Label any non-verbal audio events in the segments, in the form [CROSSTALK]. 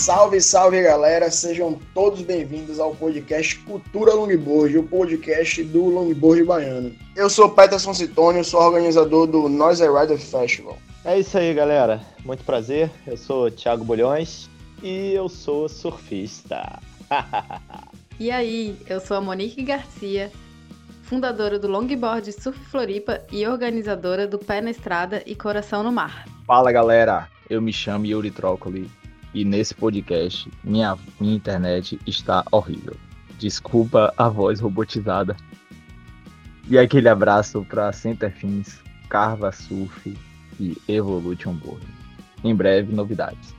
Salve, salve galera, sejam todos bem-vindos ao podcast Cultura Longboard, o podcast do Longboard Baiano. Eu sou Peterson Citônio, sou organizador do Noise Rider Festival. É isso aí, galera. Muito prazer. Eu sou Thiago Bolhões e eu sou surfista. e aí, eu sou a Monique Garcia, fundadora do Longboard Surf Floripa e organizadora do Pé na Estrada e Coração no Mar. Fala galera, eu me chamo Yuri Trócoli e nesse podcast minha, minha internet está horrível. Desculpa a voz robotizada. E aquele abraço para Centerfins, Carva Surf e Evolution Board. Em breve, novidades.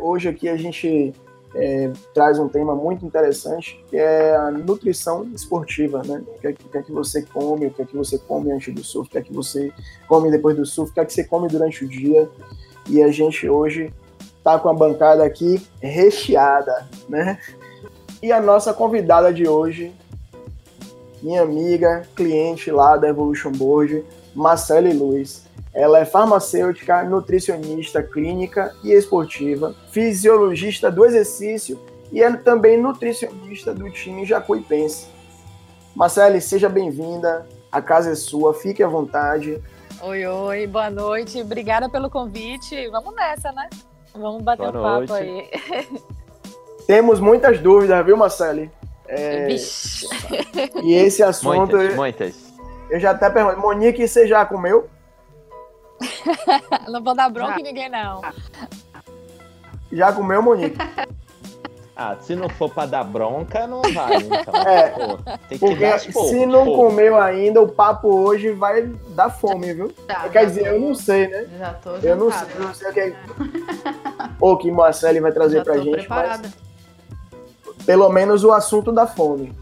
Hoje aqui a gente é, traz um tema muito interessante, que é a nutrição esportiva, né? O que, é, que, é que você come, o que é que você come antes do surf, o que é que você come depois do surf, o que é que você come durante o dia. E a gente hoje tá com a bancada aqui recheada, né? E a nossa convidada de hoje, minha amiga, cliente lá da Evolution Board, Marcele Luiz. Ela é farmacêutica, nutricionista clínica e esportiva, fisiologista do exercício e é também nutricionista do time Jacuipense. Marcele, seja bem-vinda. A casa é sua, fique à vontade. Oi, oi, boa noite. Obrigada pelo convite. Vamos nessa, né? Vamos bater boa um papo aí. [LAUGHS] Temos muitas dúvidas, viu, Marcele? É... E esse assunto. Muitas, muitas. Eu já até pergunto, Monique, você já comeu? [LAUGHS] não vou dar bronca em ninguém, não. Já comeu, Monique? Ah, se não for pra dar bronca, não vai. Então. [LAUGHS] É, Pô, tem que porque dar se não comeu ainda, o papo hoje vai dar fome, viu? Tá, Quer dizer, tô... eu não sei, né? Já tô Eu não sei, eu não sei o que é. Ou que Marcele vai trazer já pra gente. Preparada. Mas... Pelo menos o assunto da fome.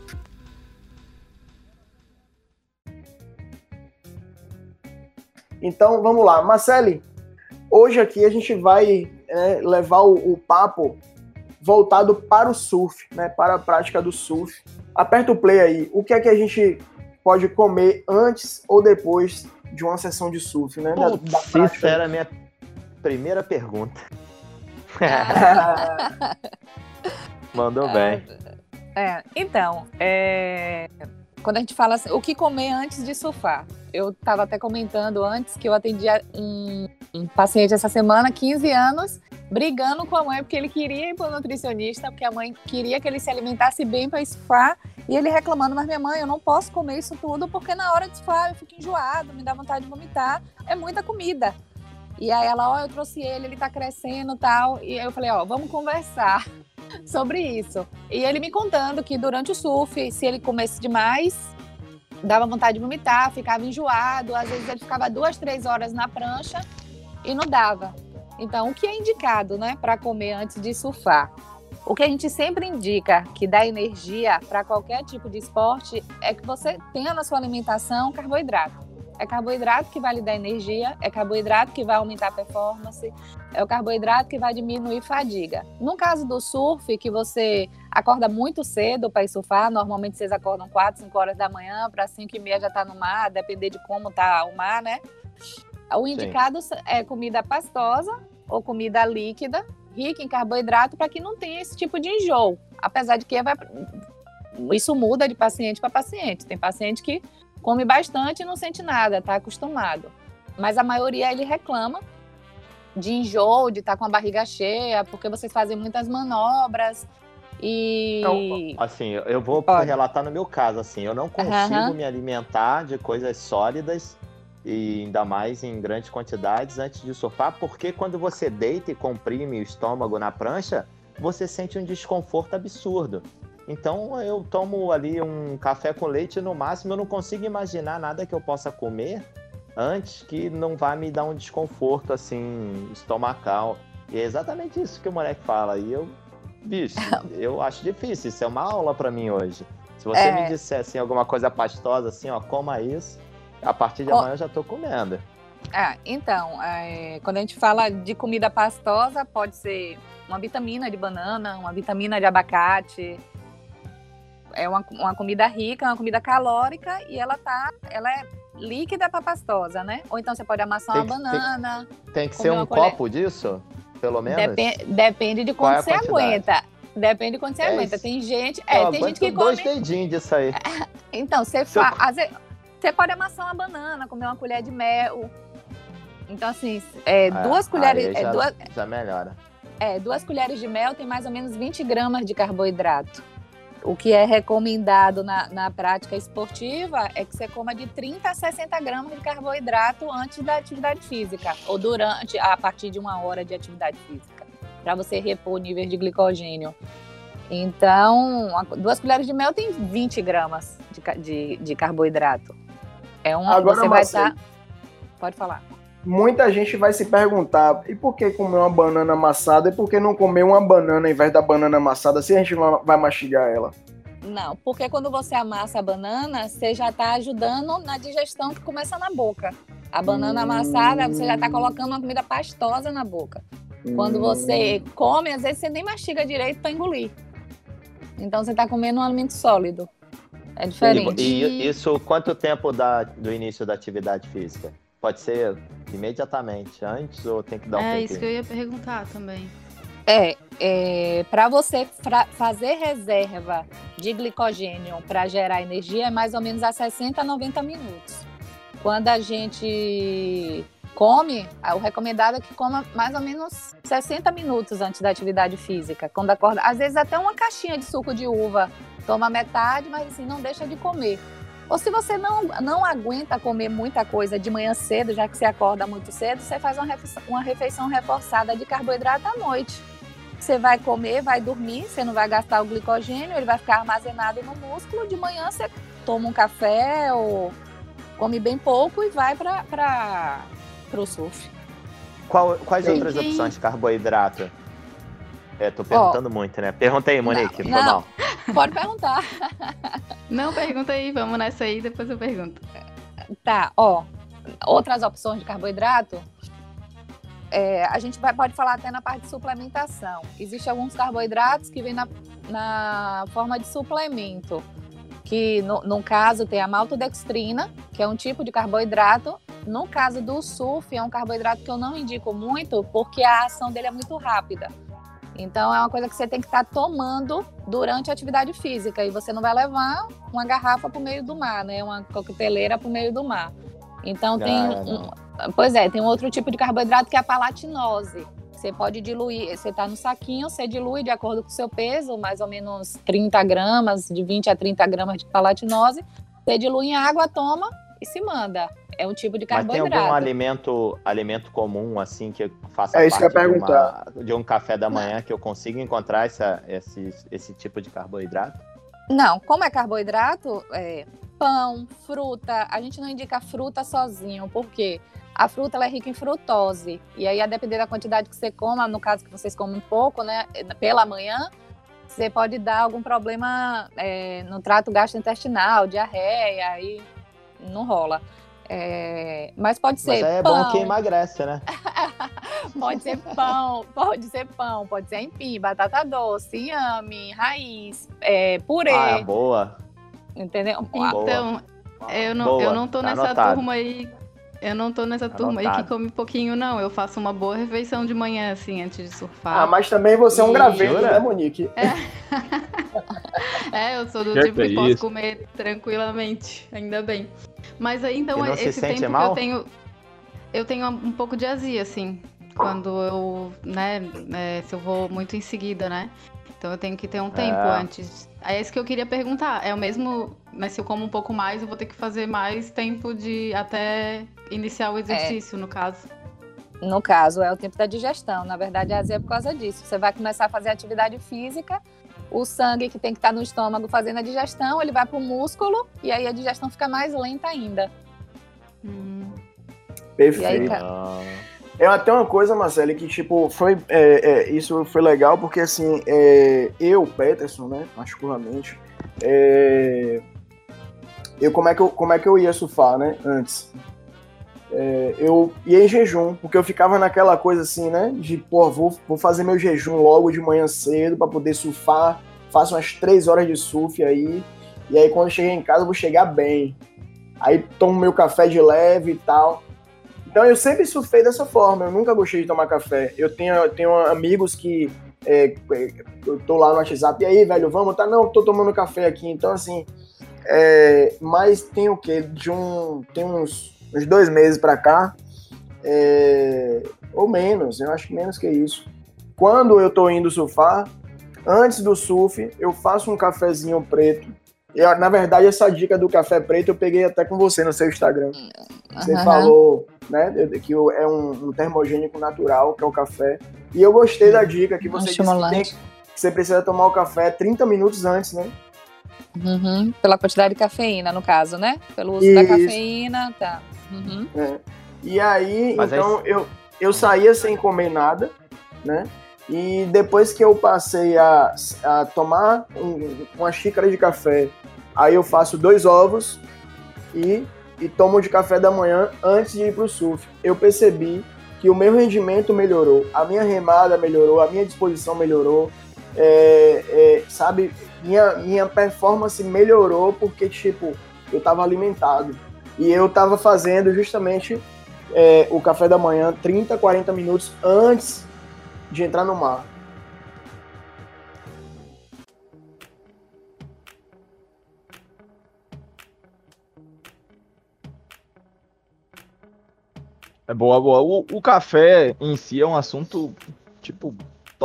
Então vamos lá, Marcele. Hoje aqui a gente vai é, levar o, o, papo voltado para o surf, né? Para a prática do surf. Aperta o play aí. O que é que a gente pode comer antes ou depois de uma sessão de surf, né? Putz, da, da essa era a minha primeira pergunta. [LAUGHS] Mandou bem. É, então, é, quando a gente fala assim, o que comer antes de surfar. Eu estava até comentando antes que eu atendia um, um, paciente essa semana, 15 anos, brigando com a mãe porque ele queria ir para o nutricionista, porque a mãe queria que ele se alimentasse bem para surfar, e ele reclamando, mas minha mãe, eu não posso comer isso tudo porque na hora de surfar eu fico enjoado, me dá vontade de vomitar, é muita comida. E aí ela, ó, oh, eu trouxe ele, ele está crescendo tal. E aí eu falei, ó, oh, vamos conversar [LAUGHS] sobre isso. E ele me contando que durante o surf, se ele comesse demais, dava vontade de vomitar, ficava enjoado, às vezes ele ficava duas, três horas na prancha e não dava. Então, o que é indicado, né, para comer antes de surfar? O que a gente sempre indica que dá energia para qualquer tipo de esporte é que você tenha na sua alimentação carboidrato. É carboidrato que vai lhe dar energia, é carboidrato que vai aumentar a performance, é o carboidrato que vai diminuir fadiga. No caso do surf, que você acorda muito cedo para ir surfar, normalmente vocês acordam 4, 5 horas da manhã, para 5 e meia já está no mar, depender de como está o mar, né? O indicado Sim. é comida pastosa ou comida líquida, rica em carboidrato, para que não tenha esse tipo de enjoo. Apesar de que vai... isso muda de paciente para paciente. Tem paciente que come bastante e não sente nada, está acostumado. Mas a maioria ele reclama de enjoo, de estar tá com a barriga cheia, porque vocês fazem muitas manobras e então, assim, eu vou relatar no meu caso, assim, eu não consigo uhum. me alimentar de coisas sólidas e ainda mais em grandes quantidades antes de surfar, porque quando você deita e comprime o estômago na prancha, você sente um desconforto absurdo. Então eu tomo ali um café com leite no máximo, eu não consigo imaginar nada que eu possa comer antes que não vá me dar um desconforto assim estomacal. E é exatamente isso que o moleque fala. E eu, bicho, [LAUGHS] eu acho difícil. Isso é uma aula para mim hoje. Se você é... me dissesse assim, alguma coisa pastosa, assim, ó, coma isso, a partir de amanhã eu já tô comendo. Ah, então, é, quando a gente fala de comida pastosa, pode ser uma vitamina de banana, uma vitamina de abacate, é uma, uma comida rica, uma comida calórica e ela tá, ela é líquida para pastosa, né? Ou então você pode amassar tem uma que, banana. Tem, tem que ser um copo disso, pelo menos. Depende, depende de quanto é você aguenta. Depende de quanto você é aguenta. Isso. Tem gente, é, tem gente que come. Dois dedinhos disso aí. [LAUGHS] então você faz, eu... você pode amassar uma banana, comer uma colher de mel. Então assim, é, ah, duas colheres, já, é, duas, já melhora. É, duas colheres de mel tem mais ou menos 20 gramas de carboidrato. O que é recomendado na, na prática esportiva é que você coma de 30 a 60 gramas de carboidrato antes da atividade física, ou durante, a partir de uma hora de atividade física, para você repor o nível de glicogênio. Então, duas colheres de mel tem 20 gramas de, de, de carboidrato. É um. Agora, você vai estar. Tá... Pode falar muita gente vai se perguntar: e por que comer uma banana amassada e por que não comer uma banana em vez da banana amassada se a gente vai mastigar ela? Não, porque quando você amassa a banana, você já está ajudando na digestão que começa na boca. A banana hum... amassada, você já está colocando uma comida pastosa na boca. Hum... Quando você come, às vezes você nem mastiga direito para engolir. Então você está comendo um alimento sólido. É diferente. E, e isso quanto tempo da, do início da atividade física? Pode ser imediatamente, antes ou tem que dar um É isso que eu ia perguntar também. É, é para você fazer reserva de glicogênio para gerar energia é mais ou menos a 60 a 90 minutos. Quando a gente come, o recomendado é que coma mais ou menos 60 minutos antes da atividade física. Quando acorda, às vezes até uma caixinha de suco de uva, toma metade, mas assim não deixa de comer. Ou se você não, não aguenta comer muita coisa de manhã cedo, já que você acorda muito cedo, você faz uma refeição, uma refeição reforçada de carboidrato à noite. Você vai comer, vai dormir, você não vai gastar o glicogênio, ele vai ficar armazenado no músculo. De manhã você toma um café ou come bem pouco e vai para o surf. Qual, quais Sim. outras opções de carboidrato? É, tô perguntando oh, muito, né? Pergunta aí, Monique, não, não. [LAUGHS] Pode perguntar. [LAUGHS] Não, pergunta aí, vamos nessa aí, depois eu pergunto. Tá, ó. Outras opções de carboidrato, é, a gente vai, pode falar até na parte de suplementação. Existem alguns carboidratos que vêm na, na forma de suplemento, que no, no, caso tem a maltodextrina, que é um tipo de carboidrato. No caso do sulf, é um carboidrato que eu não indico muito, porque a ação dele é muito rápida. Então é uma coisa que você tem que estar tá tomando durante a atividade física e você não vai levar uma garrafa para o meio do mar, né? Uma coqueteleira para o meio do mar. Então tem, um, pois é, tem um outro tipo de carboidrato que é a palatinose. Você pode diluir, você está no saquinho, você dilui de acordo com o seu peso, mais ou menos 30 gramas, de 20 a 30 gramas de palatinose. Você dilui em água, toma e se manda. É um tipo de carboidrato. Mas tem algum alimento, alimento comum, assim, que faça é parte de, uma, de, um café da manhã que eu consiga encontrar essa, esse, esse tipo de carboidrato? Não, como é carboidrato, é pão, fruta, a gente não indica fruta sozinho, porque a fruta ela é rica em frutose. E aí, a depender da quantidade que você coma, no caso que vocês comem um pouco, né, pela manhã, você pode dar algum problema é, no trato gastrointestinal, diarreia, aí não rola. É, mas pode ser. Mas é pão. bom que emagrece, né? [LAUGHS] pode ser pão, pode ser pão, pode ser empim, batata doce, inhame, raiz, é, purê. Ah, boa. Entendeu? Então, eu não, boa. eu não tô tá nessa anotado. turma aí eu não tô nessa turma aí que come pouquinho, não. Eu faço uma boa refeição de manhã, assim, antes de surfar. Ah, mas também você é um graveto, né, Monique? É. [LAUGHS] é, eu sou do que tipo que, que posso comer tranquilamente, ainda bem. Mas aí, então, esse tempo mal? que eu tenho... Eu tenho um pouco de azia, assim, quando eu, né, é, se eu vou muito em seguida, né? Então eu tenho que ter um tempo é. antes. É isso que eu queria perguntar. É o mesmo, mas se eu como um pouco mais, eu vou ter que fazer mais tempo de até iniciar o exercício, é. no caso. No caso, é o tempo da digestão. Na verdade, a azia é por causa disso. Você vai começar a fazer atividade física, o sangue que tem que estar no estômago fazendo a digestão, ele vai para o músculo e aí a digestão fica mais lenta ainda. Hum. Perfeito. Aí, é até uma coisa, Marcelo, que tipo, foi. É, é, isso foi legal, porque assim, é, eu, Peterson, né, particularmente, é, eu, como, é que eu como é que eu ia surfar, né, antes? É, eu ia em jejum, porque eu ficava naquela coisa assim, né, de, pô, vou, vou fazer meu jejum logo de manhã cedo para poder surfar, faço umas três horas de surf aí, E aí quando cheguei em casa, eu vou chegar bem. Aí tomo meu café de leve e tal. Então eu sempre surfei dessa forma, eu nunca gostei de tomar café. Eu tenho, eu tenho amigos que é, eu tô lá no WhatsApp, e aí, velho, vamos? Tá, não, tô tomando café aqui. Então, assim, é, mas tem o quê? De um, tem uns, uns dois meses pra cá, é, ou menos, eu acho que menos que isso. Quando eu tô indo surfar, antes do surf, eu faço um cafezinho preto. Eu, na verdade, essa dica do café preto eu peguei até com você no seu Instagram. Você uhum. falou né, que é um, um, termogênico natural, que é o café. E eu gostei da dica que você disse que, tem, que você precisa tomar o café 30 minutos antes, né? Uhum. Pela quantidade de cafeína, no caso, né? Pelo uso Isso. da cafeína, tá. Uhum. É. E aí, Mas então, é eu, eu saía sem comer nada, né? E depois que eu passei a, a tomar um, uma xícara de café, aí eu faço dois ovos e, e tomo de café da manhã antes de ir para o surf. Eu percebi que o meu rendimento melhorou, a minha remada melhorou, a minha disposição melhorou, é, é, sabe? Minha, minha performance melhorou porque, tipo, eu estava alimentado. E eu estava fazendo justamente é, o café da manhã 30, 40 minutos antes de entrar no mar. É boa, boa. O, o, café em si é um assunto, tipo,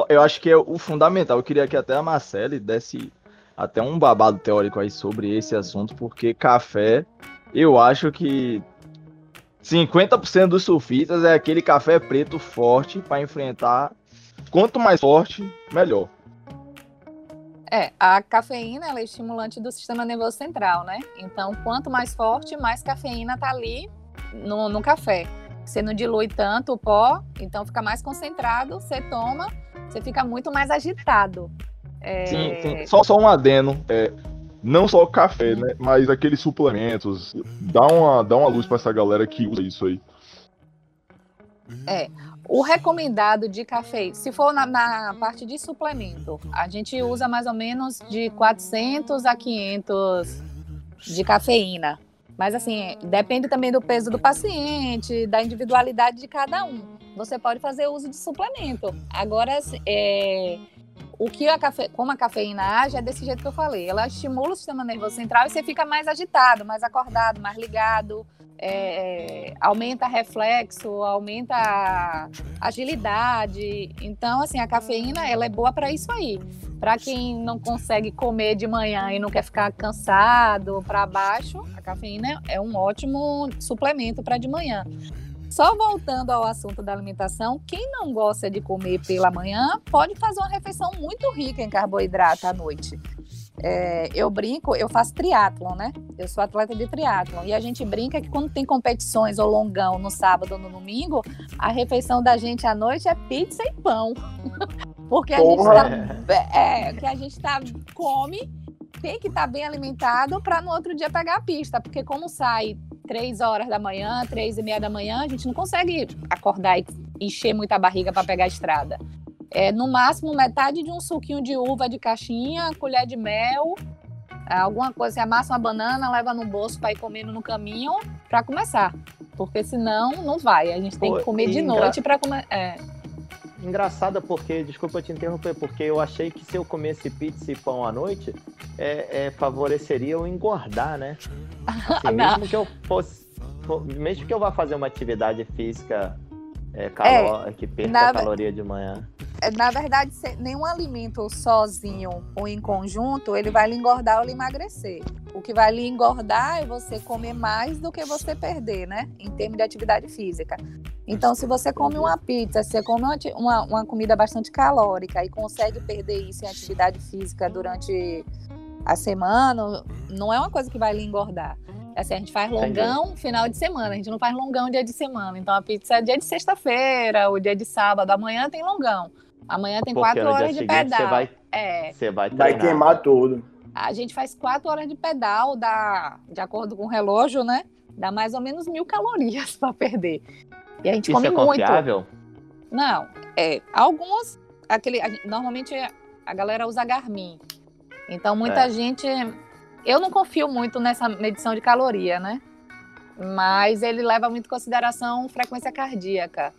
eu acho que é o fundamental. Eu queria que até a Marcele desse até um babado teórico aí sobre esse assunto, porque café, eu acho que 50% dos surfistas é aquele café preto forte para enfrentar Quanto mais forte, melhor. É, a cafeína ela é estimulante do sistema nervoso central, né? Então, quanto mais forte, mais cafeína tá ali no, no café. Você não dilui tanto o pó, então fica mais concentrado, você toma, você fica muito mais agitado. É... Sim, sim. Só, só um adeno. É, não só café, né? Mas aqueles suplementos. Dá uma, dá uma luz para essa galera que usa isso aí. É. O recomendado de café, se for na, na, parte de suplemento, a gente usa mais ou menos de 400 a 500 de cafeína. Mas assim, depende também do peso do paciente, da individualidade de cada um. Você pode fazer uso de suplemento. Agora, é, o que a cafe... como a cafeína age é desse jeito que eu falei. Ela estimula o sistema nervoso central e você fica mais agitado, mais acordado, mais ligado é, aumenta reflexo, aumenta agilidade. Então, assim, a cafeína ela é boa para isso aí. Para quem não consegue comer de manhã e não quer ficar cansado para baixo, a cafeína é um ótimo suplemento para de manhã. Só voltando ao assunto da alimentação, quem não gosta de comer pela manhã pode fazer uma refeição muito rica em carboidrato à noite. É, eu brinco, eu faço triatlon, né? Eu sou atleta de triatlon. E a gente brinca que quando tem competições ou longão no sábado ou no domingo, a refeição da gente à noite é pizza e pão. [LAUGHS] Porque a Porra. gente tá, é, que a gente tá, come, tem que estar tá bem alimentado para no outro dia pegar a pista. Porque como sai três horas da manhã, três e meia da manhã, a gente não consegue acordar e encher muita barriga para pegar a estrada. É, no máximo metade de um suquinho de uva de caixinha, colher de mel, alguma coisa, você amassa uma banana, leva no bolso para ir comendo no caminho para começar. Porque senão não vai. A gente tem Pô, que comer de noite para comer. É. Engraçada porque, desculpa te interromper, porque eu achei que se eu comesse pizza e pão à noite, é, é favoreceria eu engordar, né? [LAUGHS] Assim, mesmo que eu fosse. Mesmo que eu vá fazer uma atividade física é, calor, é, que perca na, a caloria de manhã. É, na verdade, nenhum alimento sozinho ou em conjunto, ele vai lhe engordar ou lhe emagrecer. O que vai lhe engordar é você comer mais do que você perder, né? Em termos de atividade física. Então, se você come uma pizza, se você come uma, uma, uma comida bastante calórica e consegue perder isso em atividade física durante a semana, não é uma coisa que vai lhe engordar. Assim, a gente faz longão Entendi. final de semana, a gente não faz longão dia de semana. Então a pizza é dia de sexta-feira, o dia de sábado. Amanhã tem longão. Amanhã tem Porque quatro horas de pedal. Você vai, é. você vai, vai queimar tudo. A gente faz quatro horas de pedal, dá, de acordo com o relógio, né? Dá mais ou menos mil calorias [LAUGHS] para perder. E a gente Isso come é confiável? muito. Não, é. Alguns, aquele, a, normalmente a galera usa Garmin. Então muita é. gente eu não confio muito nessa medição de caloria, né? Mas ele leva muito em consideração frequência cardíaca.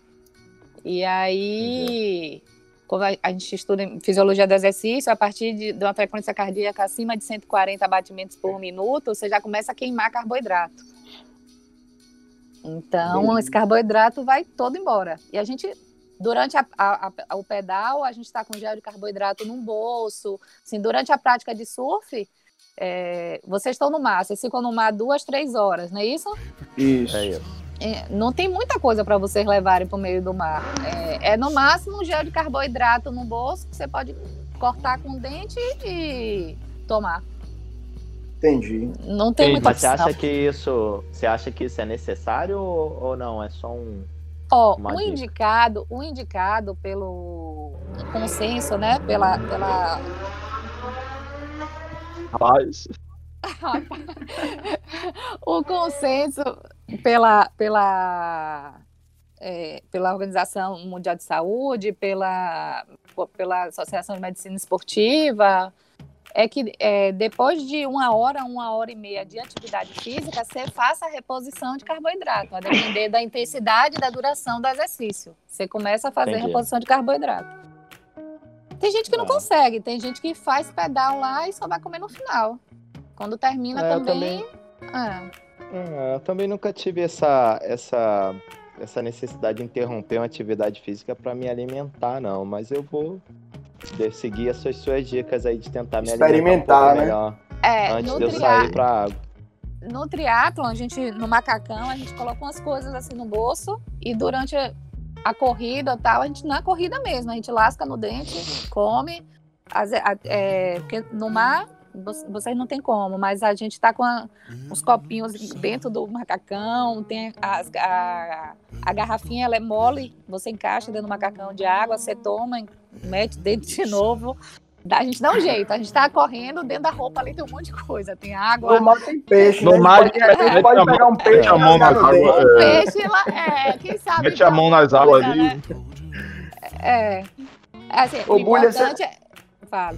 E aí, quando a gente estuda em fisiologia do exercício, a partir de, de uma frequência cardíaca acima de 140 batimentos por minuto, você já começa a queimar carboidrato. Então, esse carboidrato vai todo embora. E a gente, durante a, a, a, o pedal, a gente está com gel de carboidrato no bolso. Assim, durante a prática de surf, é, vocês estão no mar, vocês ficam no mar duas, três horas, não é isso? Isso. É isso. É, não tem muita coisa para vocês levarem para o meio do mar. É, é, no máximo um gel de carboidrato no bolso que você pode cortar com o dente e tomar. Entendi. Não tem muita Mas você acha que isso, você acha que isso é necessário ou, ou não? É só um Ó, oh, o indicado, o indicado pelo consenso, né, pela pela Rapaz. [LAUGHS] o consenso pela, pela, é, pela Organização Mundial de Saúde, pela, pela Associação de Medicina Esportiva, é que é, depois de uma hora, uma hora e meia de atividade física, você faça a reposição de carboidrato, a depender da intensidade e da duração do exercício. Você começa a fazer Entendi. reposição de carboidrato. Tem gente que não consegue, tem gente que faz pedal lá e só vai comer no final. Quando termina é, também. Eu também... É. É, eu também nunca tive essa, essa, essa necessidade de interromper uma atividade física para me alimentar, não. Mas eu vou seguir as suas, suas dicas aí de tentar me alimentar um né? melhor é, antes de eu sair para água. No triatlon, a gente, no macacão, a gente coloca umas coisas assim no bolso e durante a corrida tal, a gente na corrida mesmo, a gente lasca no dente, come. As, é, porque no mar vocês não tem como, mas a gente está com a, os copinhos dentro do macacão, tem a, a, a, garrafinha, ela é mole, você encaixa dentro do macacão de água, você toma, mete dentro de novo. A gente dá um jeito, a gente tá correndo, dentro da roupa ali tem um monte de coisa. Tem água. No mar tem peixe. No né? mar pode, é, pode pegar um peixe. a mão nas águas. Um peixe lá, é, quem sabe. Mete a mão nas águas ali. Né? É. Assim, o, o importante você... é. Fala.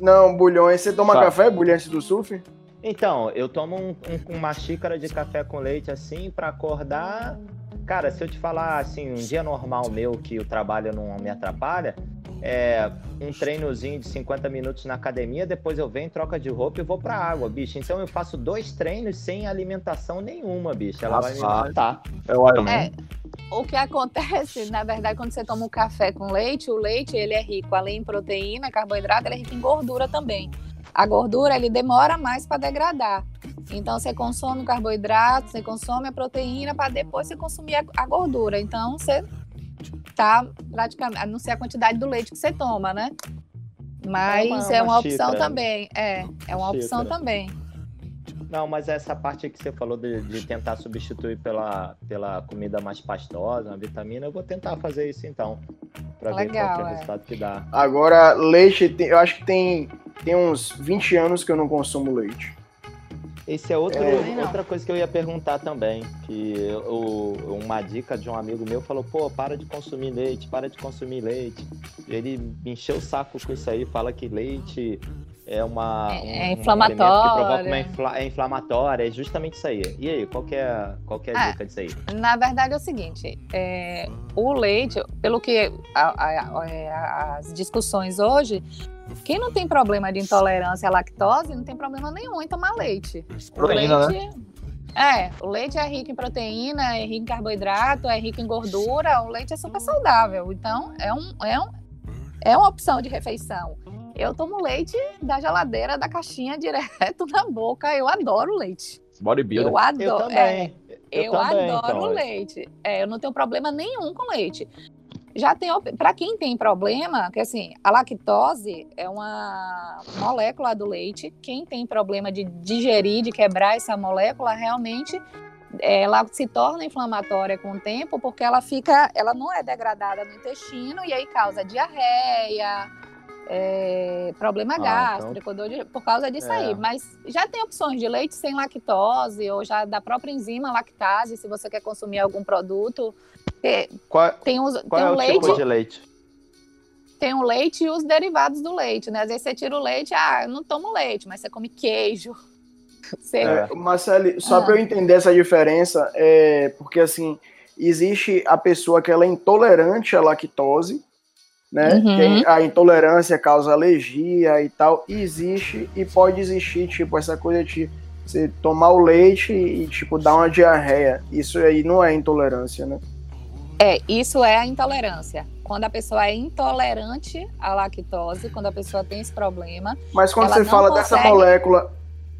Não, bulhões. Você toma tá. café, bulhão antes do surf? Então, eu tomo um, um, uma xícara de café com leite assim para acordar. Cara, se eu te falar assim, um dia normal meu que o trabalho não me atrapalha, é, um treinozinho de 50 minutos na academia, depois eu venho, troca de roupa e vou pra água, bicho. Então eu faço dois treinos sem alimentação nenhuma, bicho. Ela Nossa, vai me matar. É o Iron é, o que acontece, na verdade, quando você toma um café com leite, o leite ele é rico, além em proteína, carboidrato, ele é rico em gordura também. A gordura ele demora mais para degradar. Então você consome o carboidrato, você consome a proteína para depois você consumir a, a gordura. Então você tá praticamente, a não ser a quantidade do leite que você toma, né? Mas é uma, é uma opção xícara. também. É, é uma xícara. opção também. Não, mas essa parte que você falou de, de, tentar substituir pela, pela comida mais pastosa, uma vitamina, eu vou tentar fazer isso então. Pra Legal, ver qual é o é. resultado que dá. Agora, leite, eu acho que tem, tem uns 20 anos que eu não consumo leite. Esse é, outro, é outra coisa que eu ia perguntar também. Que uma dica de um amigo meu falou: pô, para de consumir leite, para de consumir leite. Ele me encheu o saco com isso aí, fala que leite é uma. É, um, é uma infla, é inflamatória, é justamente isso aí. E aí, qual que é, qual é a é, dica disso aí? Na verdade é o seguinte: é, o leite, pelo que a, a, a, as discussões hoje, quem não tem problema de intolerância à lactose não tem problema nenhum em tomar leite. Proteína, leite, né? É, o leite é rico em proteína, é rico em carboidrato, é rico em gordura, o leite é super saudável. Então, é, um, é, um, é uma opção de refeição. Eu tomo leite da geladeira, da caixinha, [LAUGHS] direto na boca. Eu adoro leite. Bodybuilder. Eu adoro. Eu também. É, eu, eu também, adoro então, leite. É, eu não tenho problema nenhum com leite. Já tem para quem tem problema, que assim, a lactose é uma molécula do leite. Quem tem problema de digerir, de quebrar essa molécula, realmente ela se torna inflamatória com o tempo, porque ela fica, ela não é degradada no intestino e aí causa diarreia, é, problema ah, então gástrico, então... por causa disso é. aí. Mas já tem opções de leite sem lactose ou já da própria enzima lactase, se você quer consumir algum produto. Qual, tem os, qual tem é o leite, tipo de leite? Tem o leite e os derivados do leite, né? Às vezes você tira o leite, ah, eu não tomo leite, mas você come queijo, [LAUGHS] É, Marcelo, só ah. para eu entender essa diferença, é porque assim, existe a pessoa que ela é intolerante à lactose, né? Uhum. a intolerância causa alergia e tal, existe e pode existir, tipo, essa coisa de você tomar o leite e, tipo, dar uma diarreia. Isso aí não é intolerância, né? É, isso é a intolerância. Quando a pessoa é intolerante à lactose, quando a pessoa tem esse problema. Mas quando você fala consegue... dessa molécula.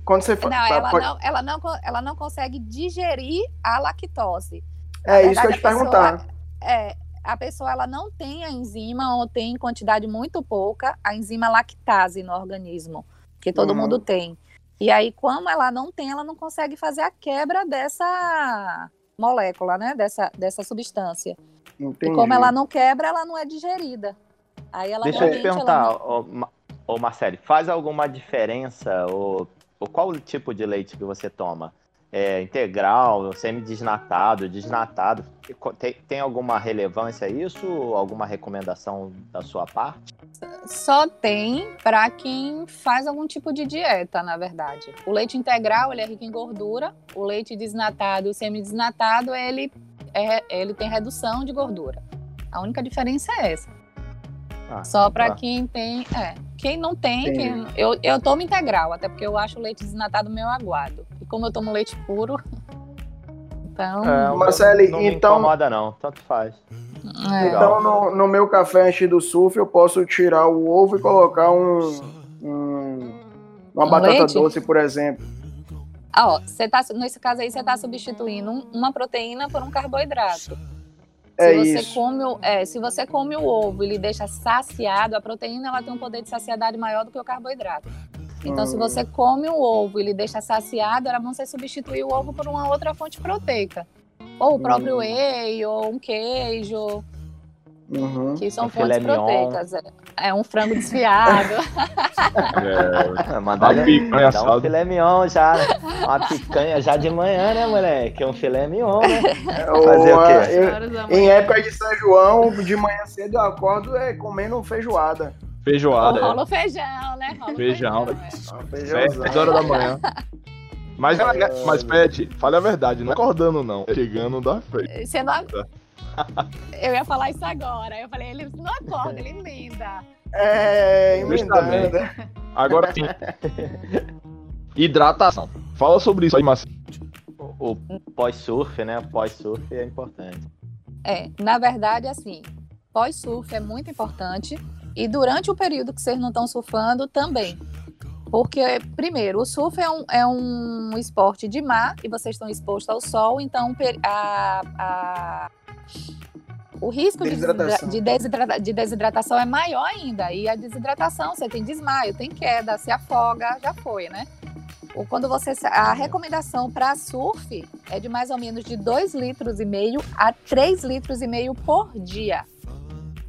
Quando você fala. Não, ela, pode... não, ela, não, ela não consegue digerir a lactose. É isso que eu ia te perguntar. É, a pessoa ela não tem a enzima ou tem em quantidade muito pouca a enzima lactase no organismo, que todo uhum. mundo tem. E aí, como ela não tem, ela não consegue fazer a quebra dessa molécula, né? Dessa, dessa substância. Entendi. E como ela não quebra, ela não é digerida. Aí ela Deixa eu te perguntar, não... ô, Marcelo, faz alguma diferença, ou, ou qual o tipo de leite que você toma? É, integral, semi-desnatado, desnatado. Tem, tem alguma relevância isso? Alguma recomendação da sua parte? Só tem para quem faz algum tipo de dieta, na verdade. O leite integral ele é rico em gordura, o leite desnatado, o semi-desnatado, ele, é, ele tem redução de gordura. A única diferença é essa. Ah, Só para tá. quem tem. É, quem não tem, quem, eu, eu tomo integral, até porque eu acho o leite desnatado meio aguado. E como eu tomo leite puro. [LAUGHS] Então. É, Marcelo, não então. Não incomoda, não, tanto faz. É. Então, no, no, meu café antes do surf, eu posso tirar o ovo e colocar um. um uma um batata leite? doce, por exemplo. Ah, ó, você tá, nesse caso aí, você está substituindo uma proteína por um carboidrato. É se você isso. come o, é, se você come o ovo e ele deixa saciado, a proteína ela tem um poder de saciedade maior do que o carboidrato. Então, hum. se você come o ovo e ele deixa saciado, era bom você substituir o ovo por uma outra fonte proteica. Ou o próprio hum. whey, ou um queijo. Uhum. Que são um fontes proteicas. É, é, um frango desfiado. [LAUGHS] é, mandar uma picanha dá um filé mignon já. Uma picanha já de manhã, né, moleque? É um filé mignon, né? Fazer o quê? Eu, em época de São João, de manhã cedo eu acordo é, comendo feijoada. Feijoada. Ou rola feijão, né? Rola feijão. feijão é. 10 horas da manhã. Mas, mas, Pet, fale a verdade, não é acordando, não. Chegando da frente. Você não, eu ia falar isso agora. Eu falei, ele não acorda, ele emenda. É, emendando. Agora sim. Hidratação. Fala sobre isso aí, Marcelo. O, o pós-surf, né? Pós-surf é importante. É, na verdade, assim, pós-surf é muito importante. E durante o período que vocês não estão surfando, também. Porque, primeiro, o surf é um, é um esporte de mar e vocês estão expostos ao sol, então a, a o risco desidratação. De, desidrata, de, desidratação é maior ainda. E a desidratação, você tem desmaio, tem queda, se afoga, já foi, né? Ou quando você. A recomendação para surf é de mais ou menos de 2 litros e meio a 3 litros e meio por dia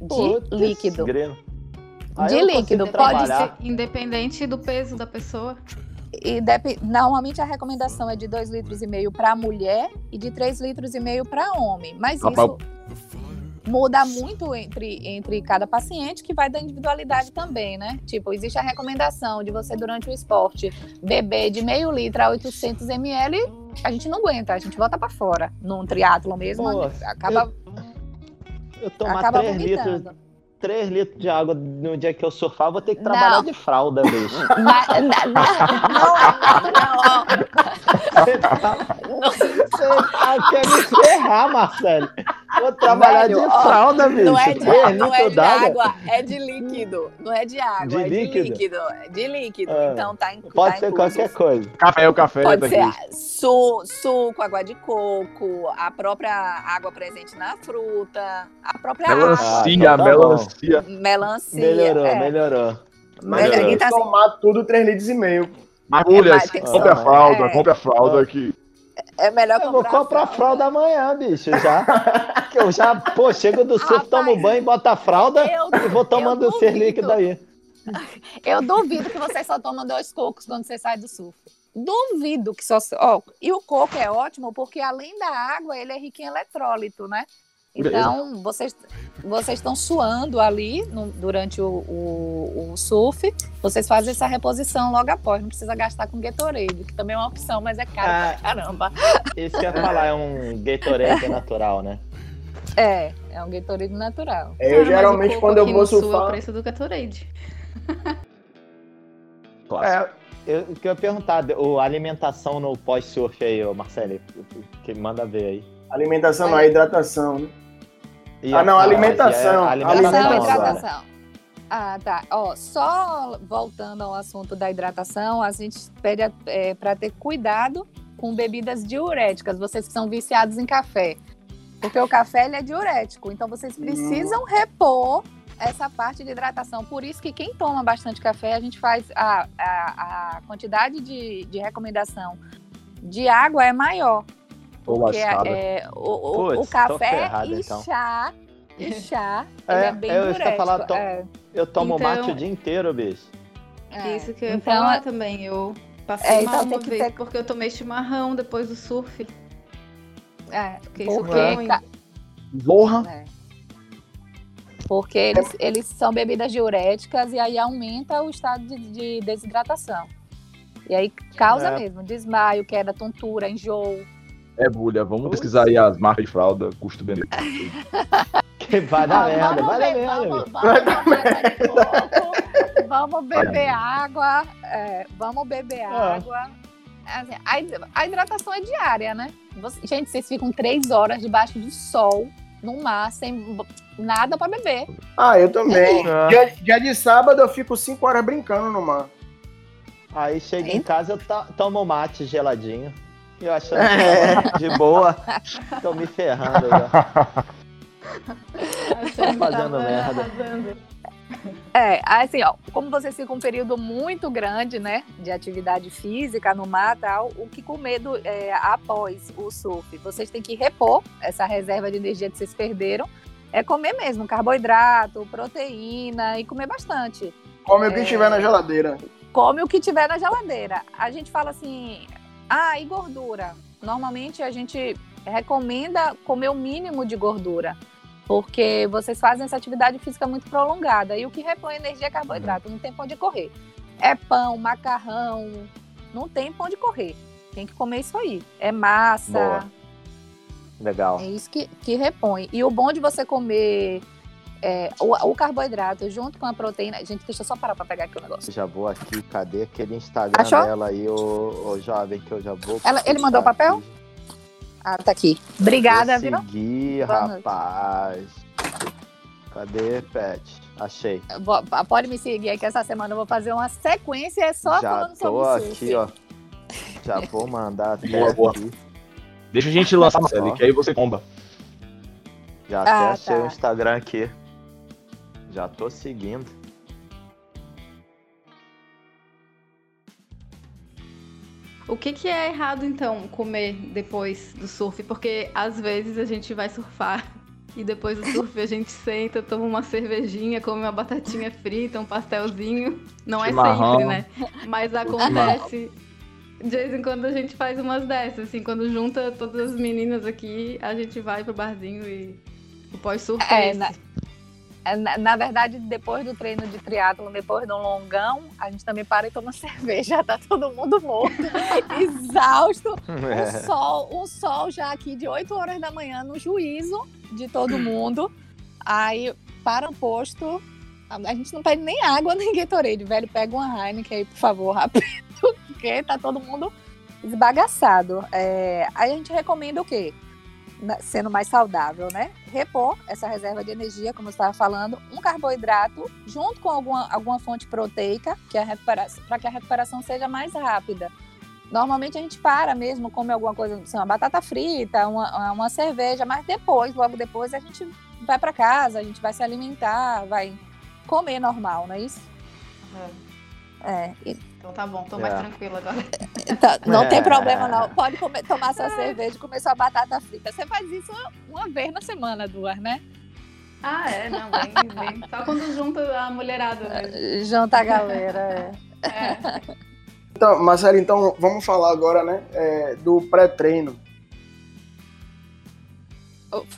de Putz, líquido. De líquido. Pode ser. Independente do peso da pessoa. E dep... Normalmente a recomendação é de 2 litros e meio para mulher e de 3 litros e meio para homem. Mas isso muda muito entre, entre cada paciente, que vai da individualidade também, né? Tipo, existe a recomendação de você, durante o esporte, beber de meio litro a 800 ml, a gente não aguenta, a gente volta para fora. Num triatlo mesmo, Pô, acaba... Eu, eu tomar acaba 3 litros 3 litros de água no dia que eu surfar, eu vou ter que trabalhar não. de fralda, bicho. [LAUGHS] Não, não, não. Você tá, você tá quer me ferrar, Marcelo. Vou trabalhar Velho, de fralda, bicho. Não é de, não é de água, é de líquido. Não é de água, de é líquido? de líquido. É de líquido. Ah, então tá em Pode tá ser qualquer coisa. Café, o café. Pode ser su, suco, água de coco, a própria água presente na fruta, a própria melancia, água. melancia. Melancia. Melhorou, é. melhorou. Mas melhorou. tem que assim, tomar tudo 3 litros e meio. É, compre a fralda, é. compre a fralda aqui. É melhor comprar. Eu vou comprar a fralda amanhã, bicho, já. que eu já, pô, chego do surf, tomo banho, boto a fralda eu, e vou tomando o ser líquido aí. Eu duvido que você só toma dois cocos quando você sai do surf. Duvido que só. Ó, e o coco é ótimo porque, além da água, ele é rico em eletrólito, né? Então, vocês, vocês estão suando ali no, durante o, o, o, surf, vocês fazem essa reposição logo após, não precisa gastar com Gatorade, que também é uma opção, mas é caro ah, pra caramba. Isso que eu ia falar, é um Gatorade natural, né? É, é um Gatorade natural. É, eu ah, geralmente quando eu vou surfar... É o preço do Gatorade. [LAUGHS] É, eu queria perguntar, a alimentação no pós-surf aí, Marcelo, que manda ver aí. Alimentação não, a hidratação, né? E ah, não, alimentação. alimentação. alimentação. hidratação. Ah, tá. Ó, só voltando ao assunto da hidratação, a gente pede é, para ter cuidado com bebidas diuréticas. Vocês que são viciados em café. Porque o café ele é diurético. Então vocês precisam hum. repor essa parte de hidratação. Por isso que quem toma bastante café, a gente faz a, a, a quantidade de, de recomendação de água é maior. Porque é, o, o, o café e então. chá, e [LAUGHS] chá, é, é bem eu diurético. Falar, to, é. Eu tomo então, mate o dia inteiro, bicho. É, isso que eu ia então, falar também. Eu passei é, então mal uma vez ter... porque eu tomei chimarrão depois do surf. É, porque isso porque... Tá... É. Porque eles, eles são bebidas diuréticas e aí aumenta o estado de, de desidratação. E aí causa é. mesmo desmaio, queda, tontura, enjoo. É, Bulha, vamos pesquisar aí as marcas de fralda, custo-benefício. que vai dar merda, vai dar merda. Vamos, vamos beber água, é, vamos beber ah. água. Assim, a, a, hidratação é diária, né? Você, gente, vocês ficam três horas debaixo do sol, no mar, sem nada para beber. Ah, eu também. É. Dia, dia, de sábado eu fico cinco horas brincando no mar. Aí chega em casa, eu tomo mate geladinho. Eu achando é. de boa. Tô me ferrando já. fazendo merda. É, assim, ó, como vocês ficam um período muito grande, né, de atividade física no mar tal, o que comer do, é, após o surf? Vocês têm que repor essa reserva de energia que vocês perderam. É comer mesmo, carboidrato, proteína e comer bastante. Come é, o que é. tiver na geladeira. Come o que tiver na geladeira. A gente fala assim, ah, e gordura? Normalmente a gente recomenda comer o mínimo de gordura, porque vocês fazem essa atividade física muito prolongada e o que repõe energia é carboidrato, não tem pão de correr. É pão, macarrão, não tem pão de correr. Tem que comer isso aí. É massa. Boa. Legal. É isso que, que repõe. E o bom de você comer é, o, o, carboidrato junto com a proteína. Gente, deixa eu só parar pra pegar aqui o negócio. Já vou aqui, cadê aquele Instagram Achou? dela aí, o, o jovem, que eu já vou. Ela, ele mandou o papel? Aqui. Ah, tá aqui. Obrigada, viu? Segui, rapaz. Cadê, Pet? Achei. Pode me seguir aqui essa semana. Eu vou fazer uma sequência só já falando sobre isso. Aqui, ó. Já vou mandar [LAUGHS] até boa, boa. aqui. Deixa a gente lançar, Marcelo, que aí você comba. Já ah, até achei tá. o Instagram aqui. Já tô seguindo. O que, que é errado, então, comer depois do surf? Porque às vezes a gente vai surfar e depois do surf a gente senta, toma uma cervejinha, come uma batatinha frita, um pastelzinho. Não é sempre, né? Mas acontece. De vez em quando a gente faz umas dessas, assim, quando junta todas as meninas aqui, a gente vai pro barzinho e o pós-surf é, é esse. É, na, na, verdade, depois do treino de triatlo, depois de um longão, a gente também para e toma [LAUGHS] cerveja. Tá todo mundo morto, [LAUGHS] exausto. [LAUGHS] É. Um, sol, um sol já aqui de 8 horas da manhã no juízo de todo [CLEARS THROAT] mundo. Aí, para o posto, a gente não pede nem água nem Gatorade. Velho, pega uma Heineken aí, por favor, rápido. Porque tá todo mundo esbagaçado. É, aí a gente recomenda o quê? Sendo mais saudável, né? Repor essa reserva de energia, como eu estava falando, um carboidrato junto com alguma, alguma fonte proteica, que para que a recuperação seja mais rápida. Normalmente a gente para mesmo, come alguma coisa, assim, uma batata frita, uma, uma cerveja, mas depois, logo depois, a gente vai para casa, a gente vai se alimentar, vai comer normal, não é isso? É. é e então tá bom, tô mais é. tranquila agora. [LAUGHS] Tá, não é. tem problema não. Pode comer, tomar sua cerveja, comer sua batata frita. Você faz isso uma, uma vez na semana, duas, né? Ah, é, não, bem, bem. Só quando junta a mulherada mesmo. [LAUGHS] Junta a galera, é. é. Então, Marcelo, então vamos falar agora, né, é, do pré-treino.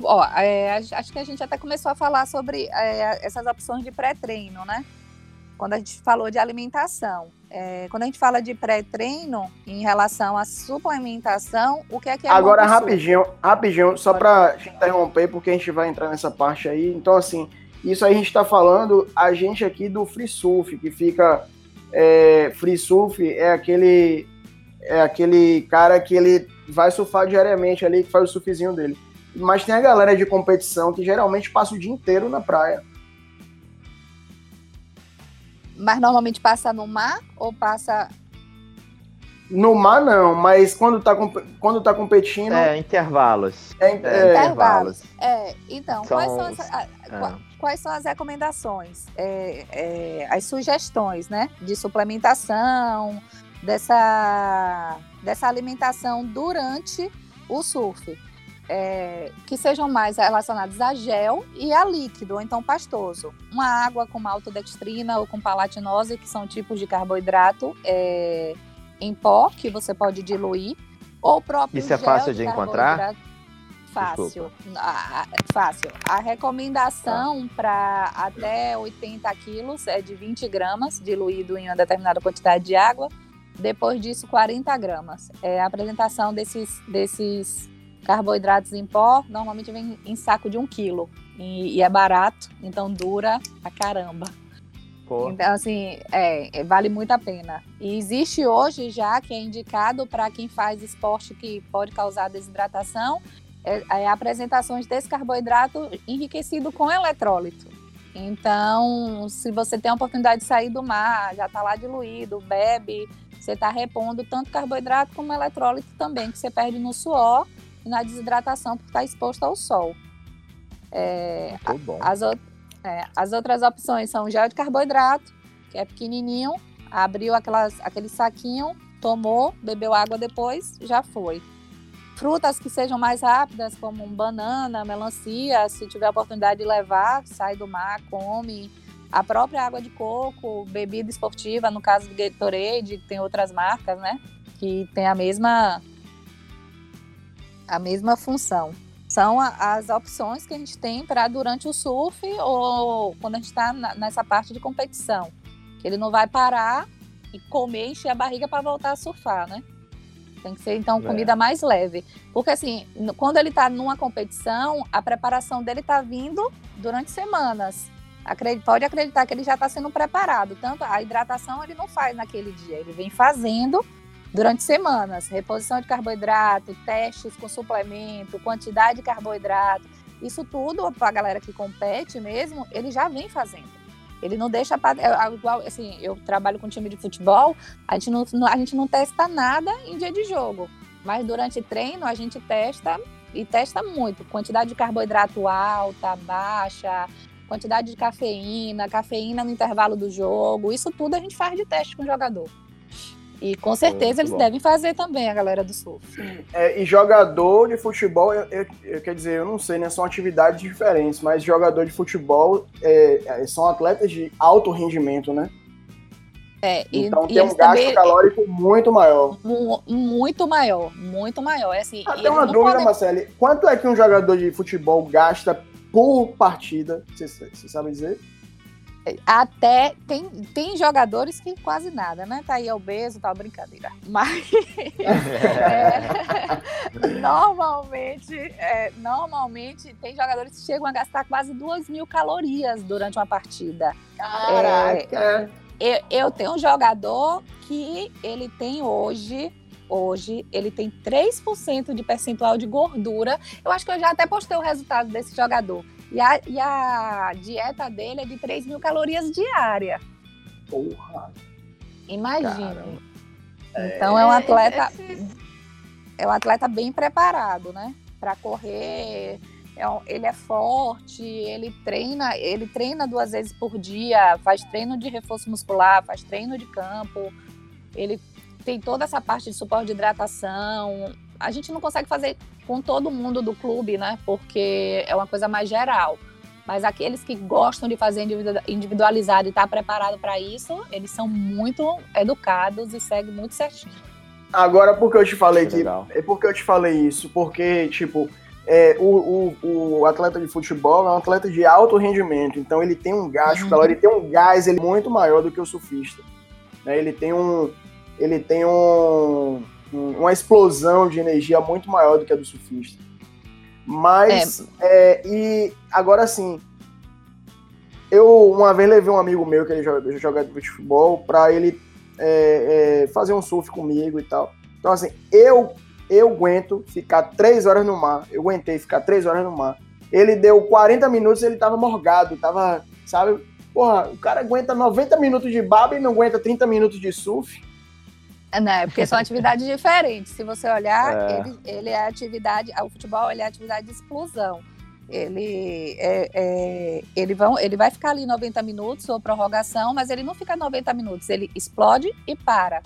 ó, é, acho que a gente até começou a falar sobre é, essas opções de pré-treino, né? Quando a gente falou de alimentação. É, quando a gente fala de pré-treino em relação à suplementação, o que é que é Agora, rapidinho, rapidinho, só para te interromper, porque a gente vai entrar nessa parte aí. Então, assim, isso aí a gente está falando, a gente aqui do Free Surf, que fica. É, free Surf é aquele. É aquele cara que ele vai surfar diariamente ali, que faz o surfzinho dele. Mas tem a galera de competição que geralmente passa o dia inteiro na praia. Mas normalmente passa no mar ou passa. No mar não, mas quando tá, quando tá competindo. É, intervalos. É, é, é intervalos. É, então, são... quais, são as, é. quais são as recomendações? É, é, as sugestões, né? De suplementação, dessa, dessa alimentação durante o surf é, que sejam mais relacionados a gel e a líquido, ou então pastoso. Uma água com maltodextrina ou com palatinose, que são tipos de carboidrato é, em pó, que você pode diluir. Ou próprio Isso é fácil de, de encontrar? Fácil. A, fácil. A recomendação para até 80 quilos é de 20 gramas, diluído em uma determinada quantidade de água. Depois disso, 40 gramas. É a apresentação desses, desses Carboidratos em pó normalmente vem em saco de um quilo e, e é barato, então dura a caramba. Pô. Então, assim, é, é, vale muito a pena. E existe hoje já que é indicado para quem faz esporte que pode causar desidratação, é, é apresentações desse carboidrato enriquecido com eletrólito. Então, se você tem a oportunidade de sair do mar, já está lá diluído, bebe, você está repondo tanto carboidrato como eletrólito também, que você perde no suor e na desidratação por estar exposto ao sol. É, as, é, as, outras opções são gel de carboidrato, que é pequenininho, abriu aquelas, aquele saquinho, tomou, bebeu água depois, já foi. Frutas que sejam mais rápidas, como um banana, melancia, se tiver a oportunidade de levar, sai do mar, come. A própria água de coco, bebida esportiva, no caso do Gatorade, tem outras marcas, né? Que tem a mesma a mesma função. São as opções que a gente tem para durante o surf ou quando a gente está nessa parte de competição. Que ele não vai parar e comer, encher a barriga para voltar a surfar, né? Tem que ser, então, é. comida é. mais leve. Porque, assim, quando ele está numa competição, a preparação dele está vindo durante semanas. Pode acreditar que ele já está sendo preparado. Tanto a hidratação ele não faz naquele dia, ele vem fazendo durante semanas. Reposição de carboidrato, testes com suplemento, quantidade de carboidrato. Isso tudo, para a galera que compete mesmo, ele já vem fazendo. Ele não deixa para. É, igual, assim, eu trabalho com time de futebol, a gente não, a gente não testa nada em dia de jogo. Mas durante treino a gente testa e testa muito. Quantidade de carboidrato alta, baixa, quantidade de cafeína, cafeína no intervalo do jogo. Isso tudo a gente faz de teste com o jogador. E com certeza eles bom. devem fazer também, a galera do surf. É, e jogador de futebol, eu, eu, eu, quer dizer, eu não sei, né? São atividades diferentes, mas jogador de futebol é, é, são atletas de alto rendimento, né? É, então e, tem e um gasto também, calórico muito maior. Muito maior, muito maior. É assim, Até uma dúvida, podem... Marcele. Quanto é que um jogador de futebol gasta por partida? Você sabe dizer? Até tem, tem jogadores que quase nada, né? Tá aí obeso, tá brincadeira. Mas é, [LAUGHS] normalmente, é, normalmente tem jogadores que chegam a gastar quase duas mil calorias durante uma partida. Caraca! É, eu, eu tenho um jogador que ele tem hoje hoje ele tem 3% de percentual de gordura. Eu acho que eu já até postei o resultado desse jogador. E a, e a dieta dele é de 3 mil calorias diária. Porra! Imagine. Então é, é um atleta. É um atleta bem preparado, né? Para correr. É ele é forte, ele treina, ele treina duas vezes por dia, faz treino de reforço muscular, faz treino de campo, ele tem toda essa parte de suporte de hidratação. A gente não consegue fazer com todo mundo do clube, né? Porque é uma coisa mais geral. Mas aqueles que gostam de fazer individualizado e estar tá preparado para isso, eles são muito educados e seguem muito certinho. Agora, por que eu te falei que, que é porque eu te falei isso? Porque, tipo, é, o, o, o, atleta de futebol é um atleta de alto rendimento, então ele tem um gasto uhum. calórico, ele tem um gás ele, muito maior do que o surfista. Né? Ele tem, um, ele tem um, uma explosão de energia muito maior do que a do surfista. Mas, é. É, e agora sim, eu uma vez levei um amigo meu que ele joga, joga futebol para ele é, é, fazer um surf comigo e tal. Então, assim, eu eu aguento ficar três horas no mar. Eu aguentei ficar três horas no mar. Ele deu 40 minutos, ele tava morgado, tava, sabe? Porra, o cara aguenta 90 minutos de baba e não aguenta 30 minutos de surf. É, né? Porque são atividades diferentes. Se você olhar, é. Ele, ele é atividade, o futebol ele é atividade de explosão. Ele, é, é, ele, vão, ele vai ficar ali 90 minutos ou prorrogação, mas ele não fica 90 minutos, ele explode e para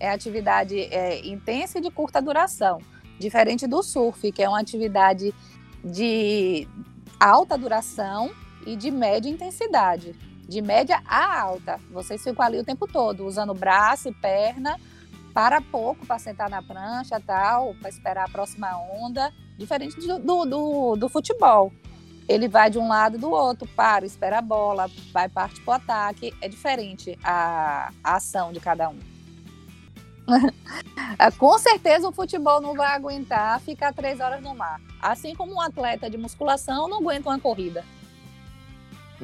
é atividade é, intensa e de curta duração, diferente do surf, que é uma atividade de alta duração e de média intensidade. De média a alta. Vocês ficam ali o tempo todo, usando braço e perna, para pouco para sentar na prancha tal, para esperar a próxima onda, diferente do, do, do, do futebol. Ele vai de um lado do outro, para, espera a bola, vai parte para o ataque. É diferente a, a ação de cada um. [LAUGHS] Com certeza o futebol não vai aguentar ficar três horas no mar. Assim como um atleta de musculação não aguenta uma corrida.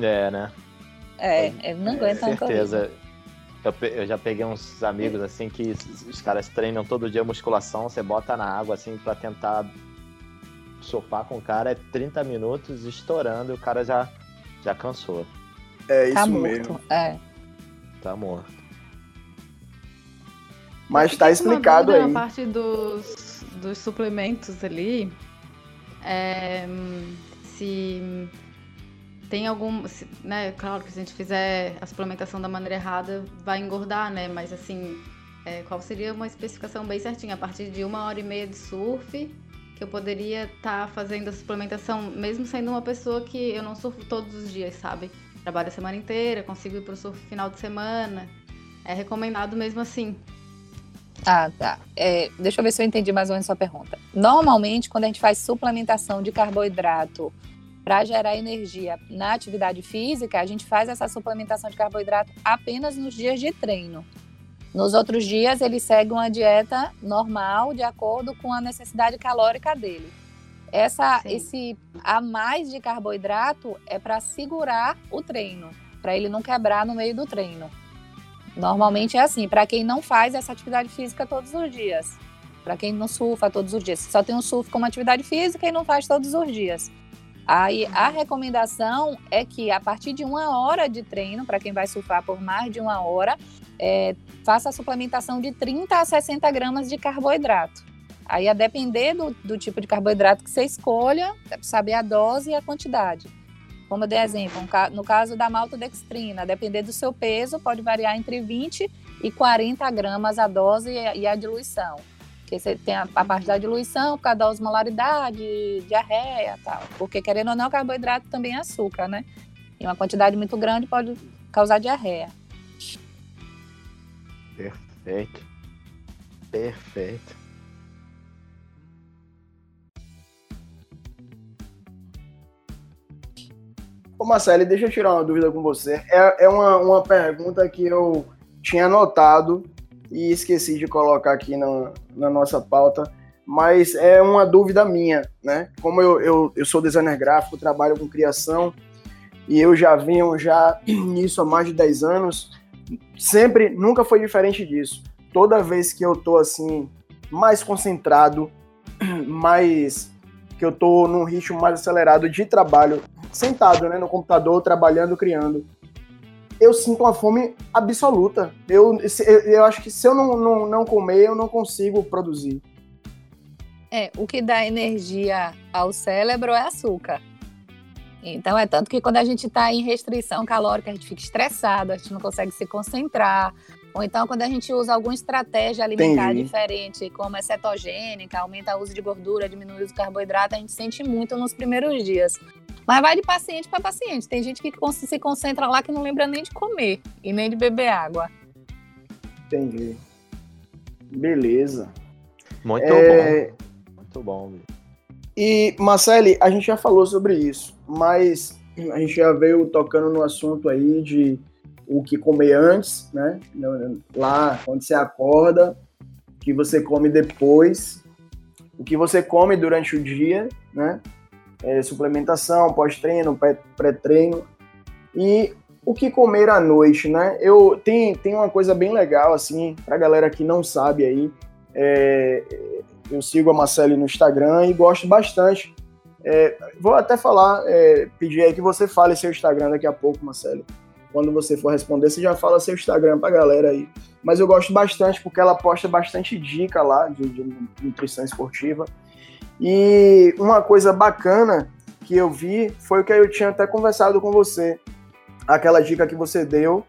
É, né? É, ele não aguenta é, uma certeza. Eu, eu, já peguei uns amigos assim que os caras treinam todo dia musculação, você bota na água assim para tentar sopar com o cara, é 30 minutos estourando e o cara já, já cansou. É isso tá mesmo. É. Tá morto. Mas está explicado aí. Na parte dos, dos suplementos ali, é, se tem algum, se, né? Claro que se a gente fizer a suplementação da maneira errada, vai engordar, né? Mas assim, é, qual seria uma especificação bem certinha? A partir de uma hora e meia de surf, que eu poderia estar tá fazendo a suplementação, mesmo sendo uma pessoa que eu não surfo todos os dias, sabe? Trabalho a semana inteira, consigo ir para o surf final de semana. É recomendado mesmo assim. Ah, tá. É, deixa eu ver se eu entendi mais ou menos a sua pergunta. Normalmente, quando a gente faz suplementação de carboidrato para gerar energia na atividade física, a gente faz essa suplementação de carboidrato apenas nos dias de treino. Nos outros dias, ele segue uma dieta normal, de acordo com a necessidade calórica dele. Essa, esse a mais de carboidrato é para segurar o treino, para ele não quebrar no meio do treino. Normalmente é assim, para quem não faz essa atividade física todos os dias. Para quem não surfa todos os dias. Só tem o surf como atividade física e não faz todos os dias. Aí a recomendação é que a partir de uma hora de treino, para quem vai surfar por mais de uma hora, é, faça a suplementação de 30 a 60 gramas de carboidrato. Aí, a depender do, do tipo de carboidrato que você escolha, saber a dose e a quantidade. Como eu dei exemplo, no caso da maltodextrina, depender do seu peso, pode variar entre 20 e 40 gramas a dose e a diluição. Porque você tem a, a parte da diluição, por causa da osmolaridade, diarreia tal. Porque, querendo ou não, carboidrato também é açúcar, né? E uma quantidade muito grande pode causar diarreia. Perfeito. Perfeito. Ô Marcelo, deixa eu tirar uma dúvida com você. É, é uma, uma pergunta que eu tinha anotado e esqueci de colocar aqui na, na nossa pauta, mas é uma dúvida minha, né? Como eu, eu, eu sou designer gráfico, trabalho com criação e eu já venho já [CLEARS THROAT] nisso há mais de 10 anos, sempre, nunca foi diferente disso. Toda vez que eu tô assim, mais concentrado, [CLEARS THROAT] mais que eu tô num ritmo mais acelerado de trabalho, sentado né, no computador, trabalhando, criando, eu sinto uma fome absoluta. Eu, eu acho que se eu não, não, não comer, eu não consigo produzir. É, o que dá energia ao cérebro é açúcar. Então, é tanto que quando a gente está em restrição calórica, a gente fica estressado, a gente não consegue se concentrar, ou então, quando a gente usa alguma estratégia alimentar Entendi. diferente, como a cetogênica, aumenta o uso de gordura, diminui o uso de carboidrato, a gente sente muito nos primeiros dias. Mas vai de paciente para paciente. Tem gente que se concentra lá que não lembra nem de comer e nem de beber água. Entendi. Beleza. Muito é... bom. Muito bom. E, Marcele, a gente já falou sobre isso, mas a gente já veio tocando no assunto aí de o que comer antes, né? Lá, quando você acorda, o que você come depois, o que você come durante o dia, né? É, suplementação, pós-treino, pré-treino e o que comer à noite, né? Eu tem, tem uma coisa bem legal assim para galera que não sabe aí. É, eu sigo a Marcele no Instagram e gosto bastante. É, vou até falar, é, pedir aí que você fale seu Instagram daqui a pouco, Marcele. Quando você for responder, você já fala seu Instagram pra galera aí. Mas eu gosto bastante porque ela posta bastante dica lá de, de nutrição esportiva. E uma coisa bacana que eu vi foi o que eu tinha até conversado com você. Aquela dica que você deu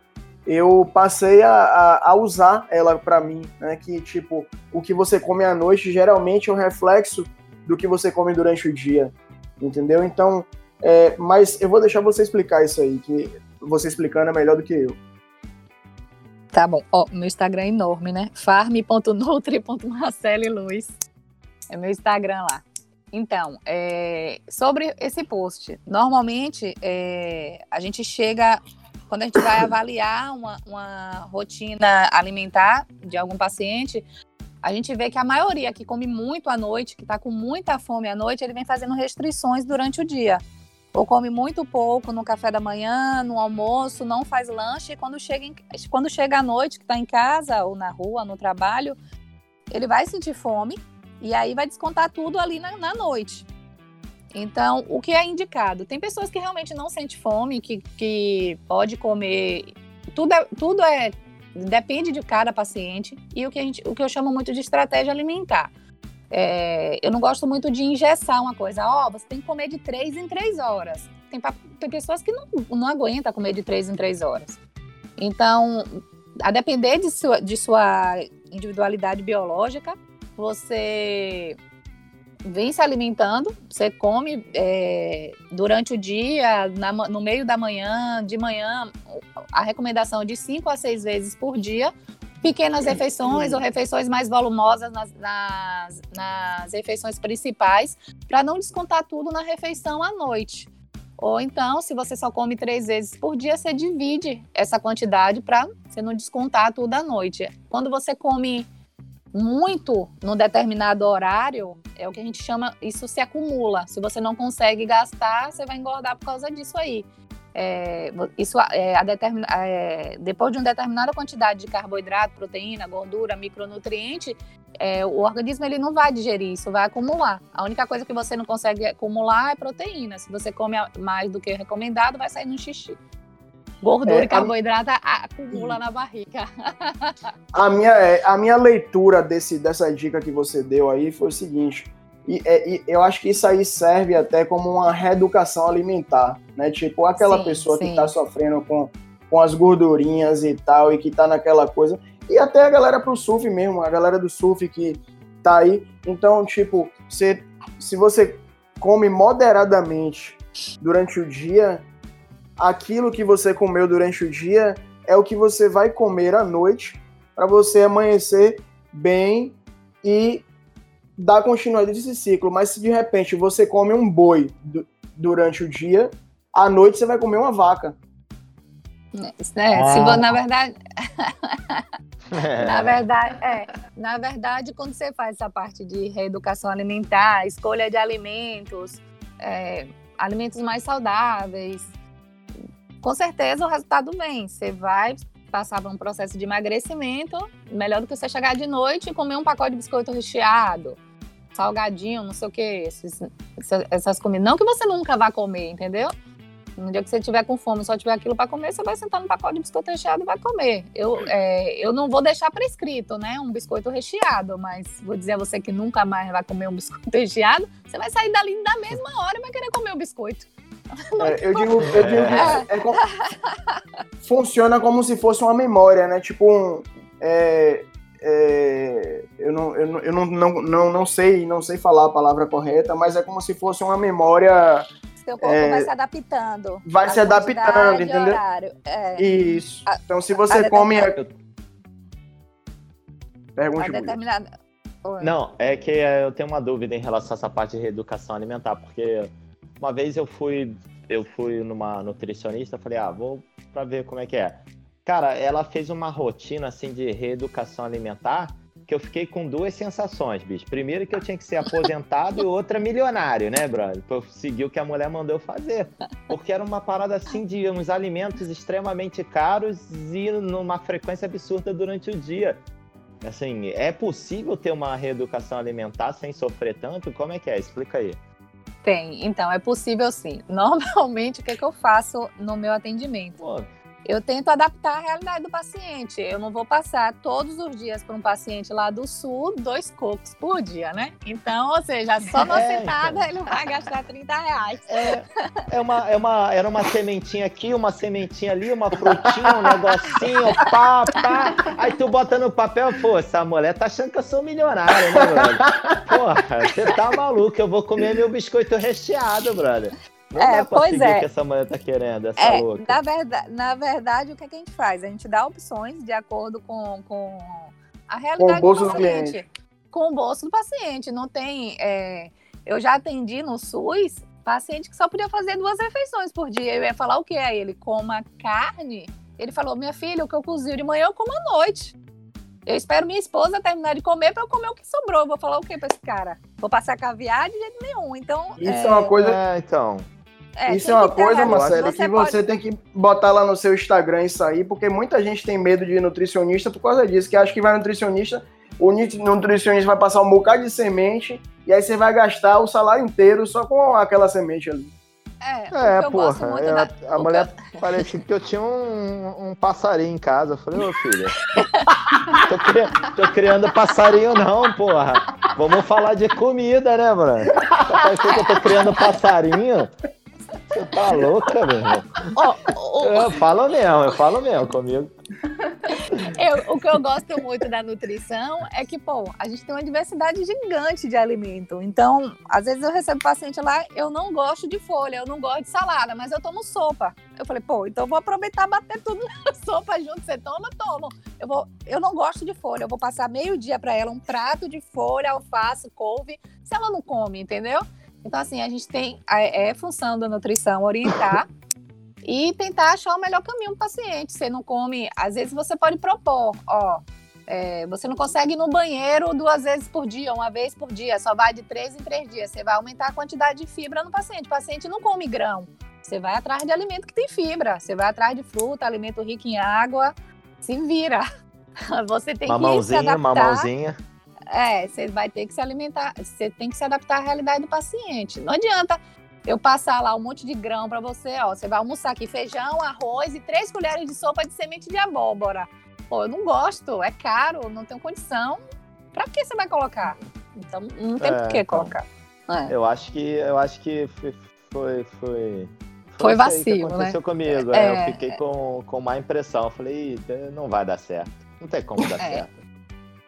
eu passei a, a, a usar ela para mim, né? Que tipo, o que você come à noite geralmente é um reflexo do que você come durante o dia, entendeu? Então, é, mas eu vou deixar você explicar isso aí, que você explicando é melhor do que eu. Tá bom. Ó, meu Instagram é enorme, né? farm.nutri.marceliluz. É meu Instagram lá. Então, é, sobre esse post, normalmente é, a gente chega quando a gente vai avaliar uma, uma rotina alimentar de algum paciente, a gente vê que a maioria que come muito à noite, que está com muita fome à noite, ele vem fazendo restrições durante o dia. Ou come muito pouco no café da manhã, no almoço, não faz lanche, e quando chega, em, quando chega à noite, que está em casa ou na rua, no trabalho, ele vai sentir fome e aí vai descontar tudo ali na, na noite. Então, o que é indicado? Tem pessoas que realmente não sentem fome, que, que pode comer. Tudo é, tudo é. Depende de cada paciente. E o que, a gente, o que eu chamo muito de estratégia alimentar. É, eu não gosto muito de engessar uma coisa. Ó, oh, você tem que comer de três em três horas. Tem, tem pessoas que não, não aguentam comer de três em três horas. Então, a depender de sua, de sua individualidade biológica, você vem se alimentando, você come é, durante o dia, na, no meio da manhã, de manhã, a recomendação é de 5 a 6 vezes por dia, pequenas refeições ou refeições mais volumosas nas, nas, nas refeições principais, para não descontar tudo na refeição à noite. Ou então, se você só come três vezes por dia, você divide essa quantidade para você não descontar tudo à noite. Quando você come muito num determinado horário, é o que a gente chama, isso se acumula. Se você não consegue gastar, você vai engordar por causa disso aí. É, isso é, a determina, é, depois de uma determinada quantidade de carboidrato, proteína, gordura, micronutriente, é, o organismo ele não vai digerir isso, vai acumular. A única coisa que você não consegue acumular é proteína. Se você come mais do que recomendado, vai sair no xixi. Gordura é, e carboidrato a... acumula na barriga. [LAUGHS] A minha, é, a minha leitura desse, dessa dica que você deu aí foi o seguinte. E, é, e, eu acho que isso aí serve até como uma reeducação alimentar, né? Tipo, aquela sim, pessoa sim. que tá sofrendo com, com as gordurinhas e tal, e que tá naquela coisa. E até a galera pro surf mesmo, a galera do surf que tá aí. Então, tipo, se, se você come moderadamente durante o dia, aquilo que você comeu durante o dia é o que você vai comer à noite para você amanhecer bem e dar continuidade desse ciclo. Mas se de repente você come um boi durante o dia, à noite você vai comer uma vaca. É, ah. se, na verdade, [LAUGHS] na verdade, é, na verdade, quando você faz essa parte de reeducação alimentar, escolha de alimentos, é, alimentos mais saudáveis, com certeza o resultado vem. Você vai passar por um processo de emagrecimento, melhor do que você chegar de noite e comer um pacote de biscoito recheado, salgadinho, não sei o que, essas comidas. Não que você nunca vá comer, entendeu? No dia que você tiver com fome, só tiver aquilo para comer, você vai sentar no pacote de biscoito recheado e vai comer. Eu, é, eu não vou deixar prescrito, né, um biscoito recheado, mas vou dizer a você que nunca mais vai comer um [LAUGHS] biscoito recheado, você vai sair dali na mesma hora e vai querer comer o biscoito. É, eu digo, eu digo é. É como, funciona como se fosse uma memória, né? Tipo um. É, é, eu não, eu, não, eu não, não, não, não, sei, não sei falar a palavra correta, mas é como se fosse uma memória. Seu corpo vai se adaptando. Vai se adaptando, entendeu? Isso. Então, se você a come. Determinada... Pergunte. A determinada Não, é que eu tenho uma dúvida em relação a essa parte de reeducação alimentar, porque uma vez eu fui eu fui numa nutricionista, falei, ah, vou para ver como é que é. Cara, ela fez uma rotina assim de reeducação alimentar que eu fiquei com duas sensações, bicho. Primeiro que eu tinha que ser aposentado e outra milionário, né, brother? Pra seguir o que a mulher mandou fazer. Porque era uma parada assim de uns alimentos extremamente caros e numa frequência absurda durante o dia. Assim, é possível ter uma reeducação alimentar sem sofrer tanto? Como é que é? Explica aí. Tem, então é possível sim. [LAUGHS] Normalmente, o que, é que eu faço no meu atendimento? Pô, eu tento adaptar a realidade do paciente. Eu não vou passar todos os dias para um paciente lá do sul dois cocos por dia, né? Então, ou seja, só na [LAUGHS] é, sentada então. ele vai gastar 30 reais. É, é, uma, é uma, era uma sementinha aqui, uma sementinha ali, uma frutinha, um negocinho, pá, pá. Aí tu bota no papel, pô, essa mulher tá achando que eu sou milionário, né, brother? Porra, você tá maluco, eu vou comer meu biscoito recheado, brother. Não é, pois é. o que essa mulher tá querendo, essa é, louca. Na verdade, na verdade, o que, é que a gente faz? A gente dá opções de acordo com, com a realidade com o do paciente. Do com o bolso do paciente. Não tem. É, eu já atendi no SUS paciente que só podia fazer duas refeições por dia. Eu ia falar o que a ele? Coma carne. Ele falou: minha filha, o que eu cozinho de manhã eu como à noite. Eu espero minha esposa terminar de comer para eu comer o que sobrou. Eu vou falar o que para esse cara? Vou passar caviar de jeito nenhum. Então. Isso é, é uma coisa. É, então. É, isso é uma coisa, Marcelo, que você pode... tem que botar lá no seu Instagram isso aí, porque muita gente tem medo de nutricionista por causa disso, que acha que vai nutricionista, o nutricionista vai passar um bocado de semente e aí você vai gastar o salário inteiro só com aquela semente ali. É, é porra. Ela, da... A mulher eu... parecia que eu tinha um, um, passarinho em casa. Eu falei, ô filha, [LAUGHS] tô, cri... tô, criando passarinho não, porra. Vamos falar de comida, né, mano? Parecia que eu tô criando passarinho. Você tá louca, meu irmão? Oh, oh, eu falo mesmo, eu falo mesmo comigo. Eu, o que eu gosto muito da nutrição é que, pô, a gente tem uma diversidade gigante de alimento. Então, às vezes eu recebo paciente lá, eu não gosto de folha, eu não gosto de salada, mas eu tomo sopa. Eu falei, pô, então eu vou aproveitar bater tudo [LAUGHS] na sopa junto. Você toma, toma. Eu, vou, eu não gosto de folha, eu vou passar meio dia para ela um prato de folha, alface, couve, se ela não come, entendeu? Então, assim, a gente tem, é, é função da nutrição orientar [COUGHS] e tentar achar o melhor caminho para o paciente. Você não come, às vezes você pode propor, ó, é, você não consegue ir no banheiro duas vezes por dia, uma vez por dia, só vai de três em três dias. Você vai aumentar a quantidade de fibra no paciente. O paciente não come grão. Você vai atrás de alimento que tem fibra. Você vai atrás de fruta, alimento rico em água. Se vira. [LAUGHS] Você tem mamãozinha, que se adaptar. Mamãozinha. É, você vai ter que se alimentar, você tem que se adaptar à realidade do paciente. Não adianta eu passar lá um monte de grão para você, ó, você vai almoçar aqui feijão, arroz e três colheres de sopa de semente de abóbora. Pô, eu não gosto, é caro, não tenho condição. Para que você vai colocar? Então não tem é, por que colocar. É. Eu acho que eu acho que foi foi, foi foi vacilo, que aconteceu né? comigo. É, eu fiquei com, com má impressão. Eu falei, não vai dar certo. Não tem como dar [LAUGHS] é. certo.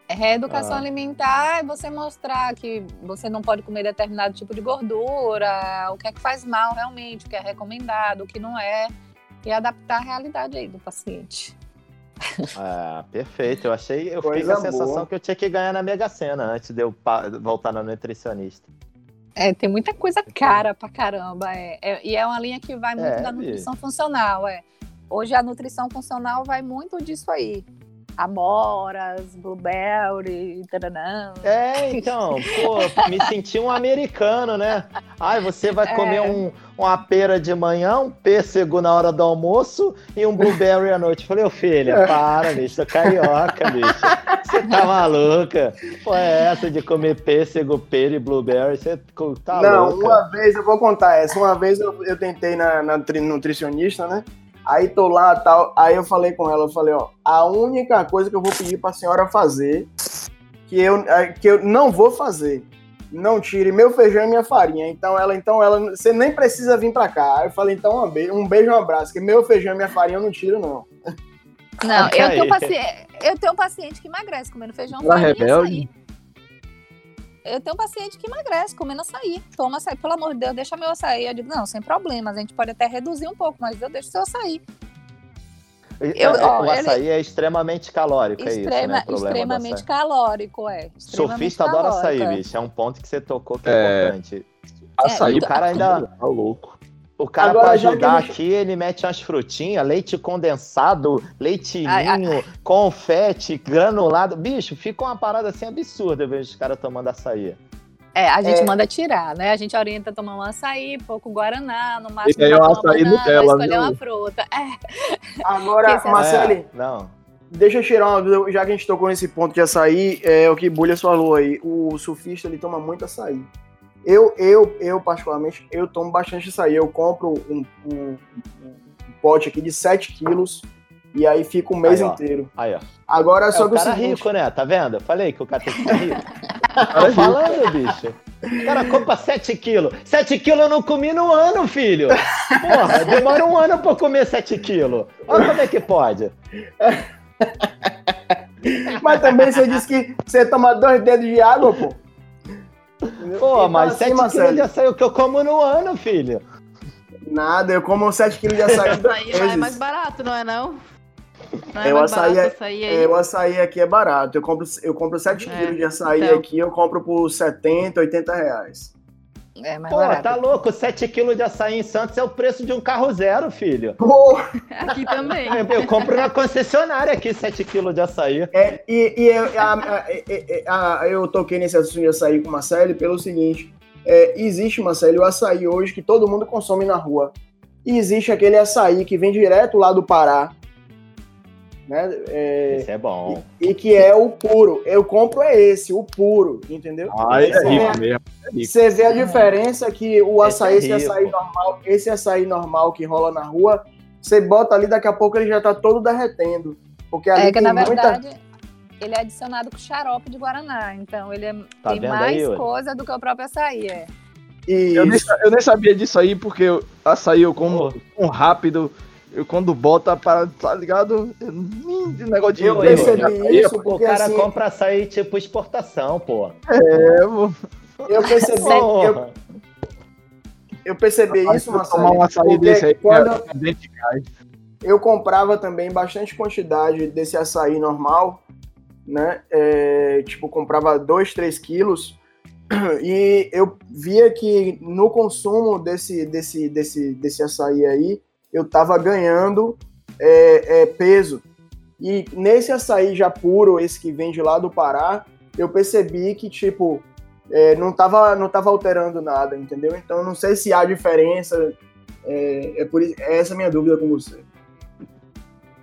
É reeducação ah. alimentar é você mostrar que você não pode comer determinado tipo de gordura, o que é que faz mal realmente, o que é recomendado, o que não é, e adaptar a realidade aí do paciente. Ah, perfeito. Eu achei, eu fiquei com a sensação boa. que eu tinha que ganhar na Mega Sena antes de eu voltar na nutricionista. É, tem muita coisa cara pra caramba. É, é e é uma linha que vai muito é, da nutrição e... funcional. É. Hoje a nutrição funcional vai muito disso aí amoras, blueberry, taranã. É, então, pô, me senti um americano, né? Ai, você vai comer é. um, uma pera de manhã, um pêssego na hora do almoço e um blueberry à noite. Falei, ô filha, é. para, bicho, sou carioca, bicho. Você tá maluca? Pô, é essa de comer pêssego, pera e blueberry? Você tá Não, louca. uma vez, eu vou contar essa. Uma vez eu, eu tentei na, na nutricionista, né? Aí tô lá tal. Aí eu falei com ela, eu falei, ó, a única coisa que eu vou pedir pra senhora fazer, que eu, é, que eu não vou fazer, não tire meu feijão e minha farinha. Então ela, então ela, você nem precisa vir pra cá. Aí eu falei, então um beijo, um beijo, um abraço, que meu feijão e minha farinha eu não tiro, não. Não, [LAUGHS] eu tenho, paciente, eu tenho um paciente que emagrece comendo feijão, farinha rebelde. Eu tenho um paciente que emagrece comendo açaí. Toma açaí, pelo amor de Deus, deixa meu açaí. Eu digo, não, sem problemas, a gente pode até reduzir um pouco, mas eu deixo seu açaí. Eu, ó, o açaí ele... é extremamente calórico, Extrema, é isso, né? extremamente calórico, é. Extremamente Surfista calórico, adora açaí, é. bicho. É um ponto que você tocou que é, é importante. Açaí, é, o cara ainda... Tá louco. O cara, Agora, pra ajudar gente... aqui, ele mete umas frutinhas, leite condensado, leitinho, ai, ai. confete, granulado. Bicho, fica uma parada assim absurda eu vejo os caras tomando açaí. É, a gente é. manda tirar, né? A gente orienta a tomar um açaí, pouco guaraná, no máximo e uma açaí banana, Nutella, escolher viu? uma fruta. É. Agora, é Marcele, é, não. deixa eu tirar uma dúvida, já que a gente tocou nesse ponto de açaí, é o que Bulhas falou aí, o surfista, ele toma muito açaí. Eu, eu, eu particularmente, eu tomo bastante açaí. Eu compro um, um, um, um pote aqui de 7 quilos e aí fica o mês aí, inteiro. Aí, ó. Agora, é, só o cara seguinte... rico, né? Tá vendo? Falei que o cara tem que rico. [LAUGHS] Tô falando, bicho. O cara compra 7 quilos. 7 quilos eu não comi no ano, filho. Porra, demora um ano pra comer 7 quilos. Olha como é que pode. [LAUGHS] Mas também você disse que você toma dois dedos de água, pô. Pô, mas assim, 7 quilos de açaí é o que eu como no ano, filho. Nada, eu como 7 quilos de açaí. açaí lá é mais barato, não é não? Não é, é o açaí, barato, é, açaí é, o açaí aqui é barato. Eu compro, eu compro 7 é, quilos de açaí então. aqui, eu compro por 70, 80 reais. É mais Pô, barato. tá louco? 7 quilos de açaí em Santos é o preço de um carro zero, filho. Pô. [LAUGHS] Aqui também. Eu, eu compro na concessionária aqui 7 quilos de açaí. É, e, e eu, a, a, a, eu toquei nesse assunto de açaí com o Marcelo pelo seguinte: é, existe, Marcelo, o açaí hoje que todo mundo consome na rua. E existe aquele açaí que vem direto lá do Pará, né? É, esse é bom. E, e, que é o puro. Eu compro é esse, o puro, entendeu? Ah, é rico mesmo. É você vê a diferença que o açaí, esse, é esse açaí normal, esse açaí normal que rola na rua, você bota ali, daqui a pouco ele já tá todo derretendo. Porque ali é que, na muita... verdade, ele é adicionado com xarope de Guaraná. Então, ele é, tá tem mais aí, coisa do que o próprio açaí, é. Eu nem, eu nem, sabia disso aí, porque açaí eu como um rápido eu quando bota para, tá ligado? De negócio de. Eu percebi isso, porque o cara assim, compra açaí tipo exportação, pô. É, pô. Eu percebi. eu, eu percebi isso, Marcelo. Tomar um açaí desse aí, quando é eu comprava também bastante quantidade desse açaí normal, né? É, tipo, comprava 2, 3 quilos. E eu via que no consumo desse, desse, desse, desse açaí aí, eu estava ganhando é, é, peso. E nesse açaí já puro, esse que vem de lá do Pará, eu percebi que, tipo, é, não, estava não tava alterando nada, entendeu? Então, não sei se há diferença. É, é, por, é essa a minha dúvida com você.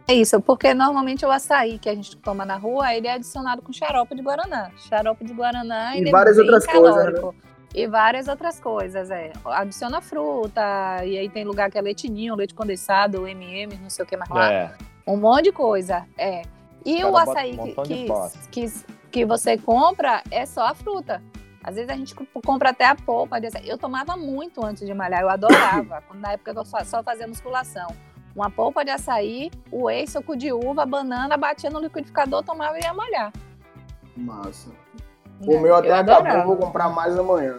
É isso, porque normalmente o açaí que a gente toma na rua, ele é adicionado com xarope de guaraná. Xarope de guaraná e várias outras coisas. Né? E várias outras coisas, é. Adiciona fruta, e aí tem lugar que é leitinho, leite condensado, MM, não sei o que mais lá. É. Um monte de coisa, é. E o, o açaí um que, que, que, você compra é só a fruta. Às vezes a gente compra até a polpa. Eu tomava muito antes de malhar, eu adorava. [COUGHS] na época que eu só fazia musculação. Uma polpa de açaí, o whey, suco de uva, banana, batia no liquidificador, tomava e ia malhar. Massa. O meu até acabou, vou comprar mais amanhã.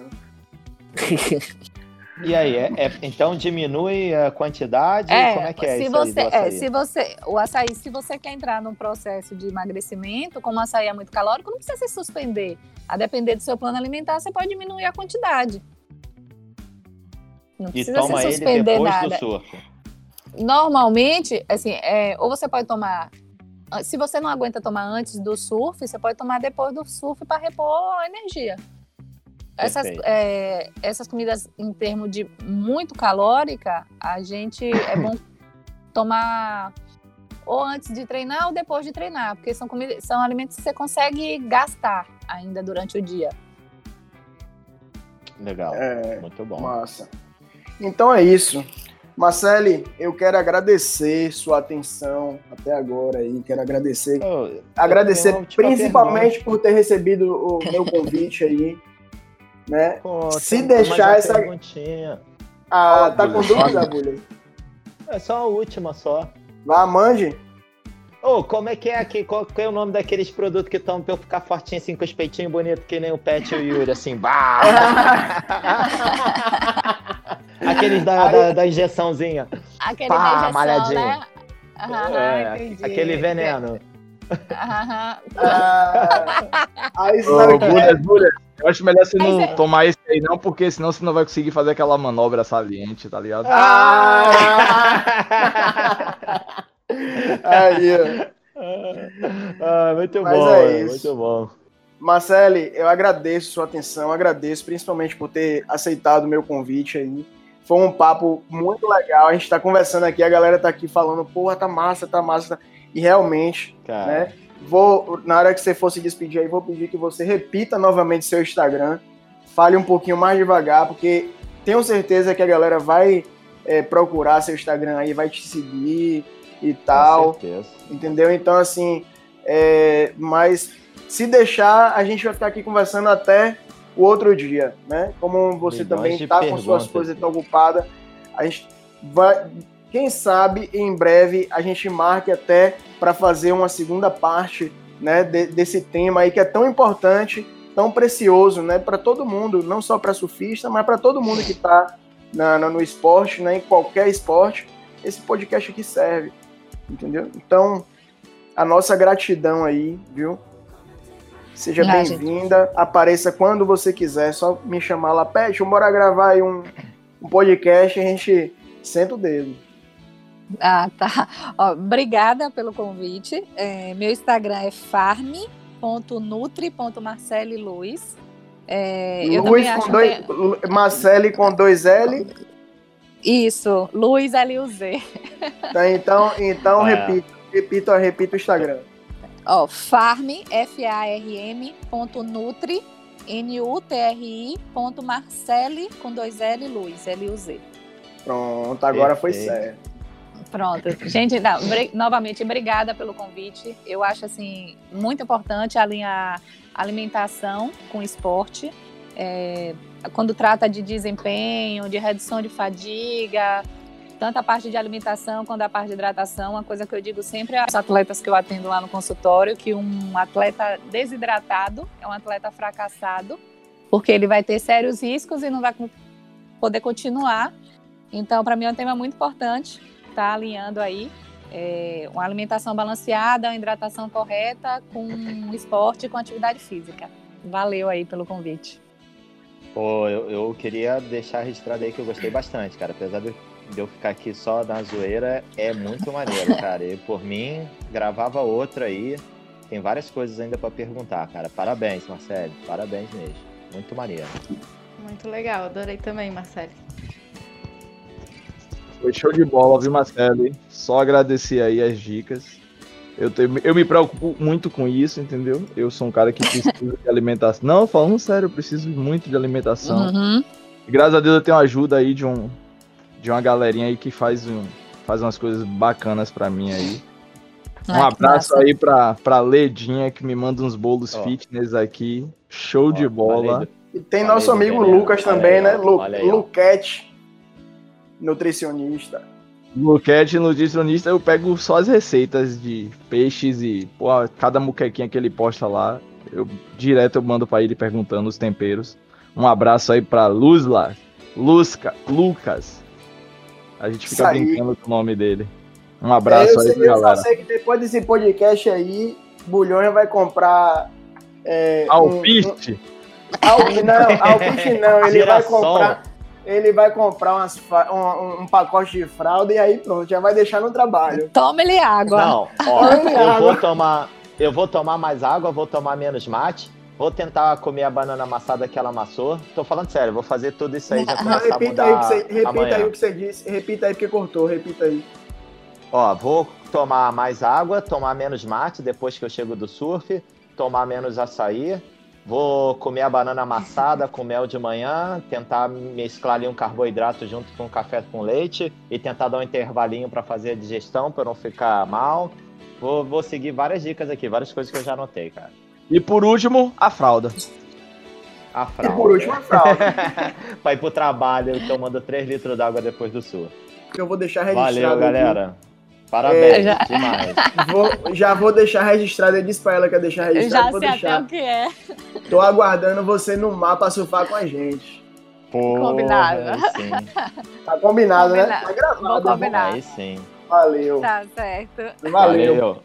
E aí, é, é, então diminui a quantidade? É, como é que é se isso você, é, se você, o açaí, se você quer entrar num processo de emagrecimento, como o açaí é muito calórico, não precisa se suspender. A depender do seu plano alimentar, você pode diminuir a quantidade. Não precisa e toma se suspender ele depois nada. Do surf. Normalmente, assim, é, ou você pode tomar se você não aguenta tomar antes do surf, você pode tomar depois do surf para repor a energia. Essas, é, essas comidas em termos de muito calórica, a gente é [COUGHS] bom tomar ou antes de treinar ou depois de treinar, porque são, comidas, são alimentos que você consegue gastar ainda durante o dia. Legal, é, muito bom. Massa. Então é isso. Marcele, eu quero agradecer sua atenção até agora aí. Quero agradecer. Oh, agradecer principalmente por ter recebido o meu [LAUGHS] convite aí. Né? Pô, Se deixar essa. Perguntinha. Ah, tá com dúvida, Bulha? É só a última só. Vá, mande. Ô, oh, como é que é aqui? Qual, qual, é o nome daqueles produtos que estão pra eu ficar fortinho assim, com os peitinhos bonitos, que nem o Pet e o Yuri, assim, bah! [LAUGHS] [LAUGHS] Aqueles da, da, da, injeçãozinha. Aquele Pá, da injeção, malhadinho. né? Ah, é, aquele veneno. Ah, aí oh, Bulhas, Bulhas, eu acho melhor você não é... tomar esse aí, não, porque senão você não vai conseguir fazer aquela manobra saliente, tá ligado? Ah! [LAUGHS] aí. Ah, muito Mas bom, é isso. muito bom. Marcele, eu agradeço sua atenção, agradeço principalmente por ter aceitado o meu convite aí. Foi um papo muito legal. A gente tá conversando aqui, a galera tá aqui falando, porra, tá massa, tá massa. E realmente, Cara. né? Vou, na hora que você for se despedir aí, vou pedir que você repita novamente seu Instagram. Fale um pouquinho mais devagar, porque tenho certeza que a galera vai é, procurar seu Instagram aí, vai te seguir e tal. Com certeza. Entendeu? Então, assim, é, mas se deixar, a gente vai ficar aqui conversando até o outro dia, né? Como você também está com suas coisas tão ocupada, a gente vai, quem sabe em breve a gente marque até para fazer uma segunda parte, né, de, desse tema aí que é tão importante, tão precioso, né, para todo mundo, não só para surfista, mas para todo mundo que está no esporte, né, em qualquer esporte, esse podcast aqui serve, entendeu? Então, a nossa gratidão aí, viu? Seja ah, bem-vinda. Apareça quando você quiser. Só me chamar lá. Pet, bora gravar aí um, um podcast e a gente senta o dedo. Ah, tá. Ó, obrigada pelo convite. É, meu Instagram é farm.nutri.marcele É, Luiz com dois, que... Marcele com dois L. Isso, Luiz L-U-Z. Tá, então, então ah, repito, repito, repito o Instagram. Ó, farm, F-A-R-M, ponto nutri, N-U-T-R-I, ponto Marcele, com dois L, Luz, L-U-Z. Pronto, agora foi certo. Pronto. Gente, não, novamente, obrigada pelo convite. Eu acho, assim, muito importante alinhar alimentação com esporte. É, quando trata de desempenho, de redução de fadiga, tanto a parte de alimentação quanto a parte de hidratação. Uma coisa que eu digo sempre aos atletas que eu atendo lá no consultório, que um atleta desidratado é um atleta fracassado, porque ele vai ter sérios riscos e não vai poder continuar. Então, para mim é um tema muito importante, tá alinhando aí é, uma alimentação balanceada, uma hidratação correta com esporte e com atividade física. Valeu aí pelo convite. Pô, eu, eu queria deixar registrado aí que eu gostei bastante, cara. Apesar de de eu ficar aqui só na zoeira é muito maneiro, [LAUGHS] cara. E por mim, gravava outra aí. Tem várias coisas ainda para perguntar, cara. Parabéns, Marcelo. Parabéns mesmo. Muito maneiro. Muito legal, adorei também, Marcelo. Foi show de bola, viu, Marcelo? Só agradecer aí as dicas. Eu, tenho, eu me preocupo muito com isso, entendeu? Eu sou um cara que precisa de alimentação. Não, falando sério, eu preciso muito de alimentação. Uhum. graças a Deus eu tenho ajuda aí de um, de uma galerinha aí que faz, um, faz umas coisas bacanas para mim aí. Um abraço aí pra, pra Ledinha que me manda uns bolos oh. fitness aqui. Show oh, de bola. E tem nosso amigo Lucas também, né? Lu, Luquete, nutricionista. Luquete, nutricionista, eu pego só as receitas de peixes e pô, cada muquequinha que ele posta lá, eu direto eu mando para ele perguntando os temperos. Um abraço aí pra Luzla, Lusca, Lucas, a gente fica brincando com o nome dele. Um abraço é, aí, sei, galera. Eu só sei que depois desse podcast aí, Bulhões vai comprar. É, Alpiste? Um, um, não, Alpiste não, ele vai comprar. Ele vai comprar umas, um, um, pacote de fralda e aí pronto, já vai deixar no trabalho. Tome-lhe água. Não, ó, eu água. vou tomar. Eu vou tomar mais água, vou tomar menos mate Vou tentar comer a banana amassada que ela amassou. Tô falando sério, vou fazer tudo isso aí já começar repita a mudar aí você, Repita amanhã. aí o que você disse, repita aí porque cortou, repita aí. Ó, vou tomar mais água, tomar menos mate depois que eu chego do surf, tomar menos açaí, vou comer a banana amassada com mel de manhã, tentar mesclar ali um carboidrato junto com um café com leite e tentar dar um intervalinho para fazer a digestão para não ficar mal. Vou, vou seguir várias dicas aqui, várias coisas que eu já anotei, cara. E por último, a fralda. A fralda. E por último, a fralda. [LAUGHS] pra ir pro trabalho tomando 3 litros d'água depois do sul. Eu vou deixar registrado. Valeu, galera. Parabéns, é, já... demais. [LAUGHS] Vou, já vou deixar registrado. Eu disse pra ela que ia deixar registrado. Eu já sei deixar. até o que é. Tô aguardando você no mar pra surfar com a gente. Porra, combinado. Tá combinado, né? Tá gravado. Vou combinar. Aí sim. Valeu. Tá certo. Valeu. Valeu.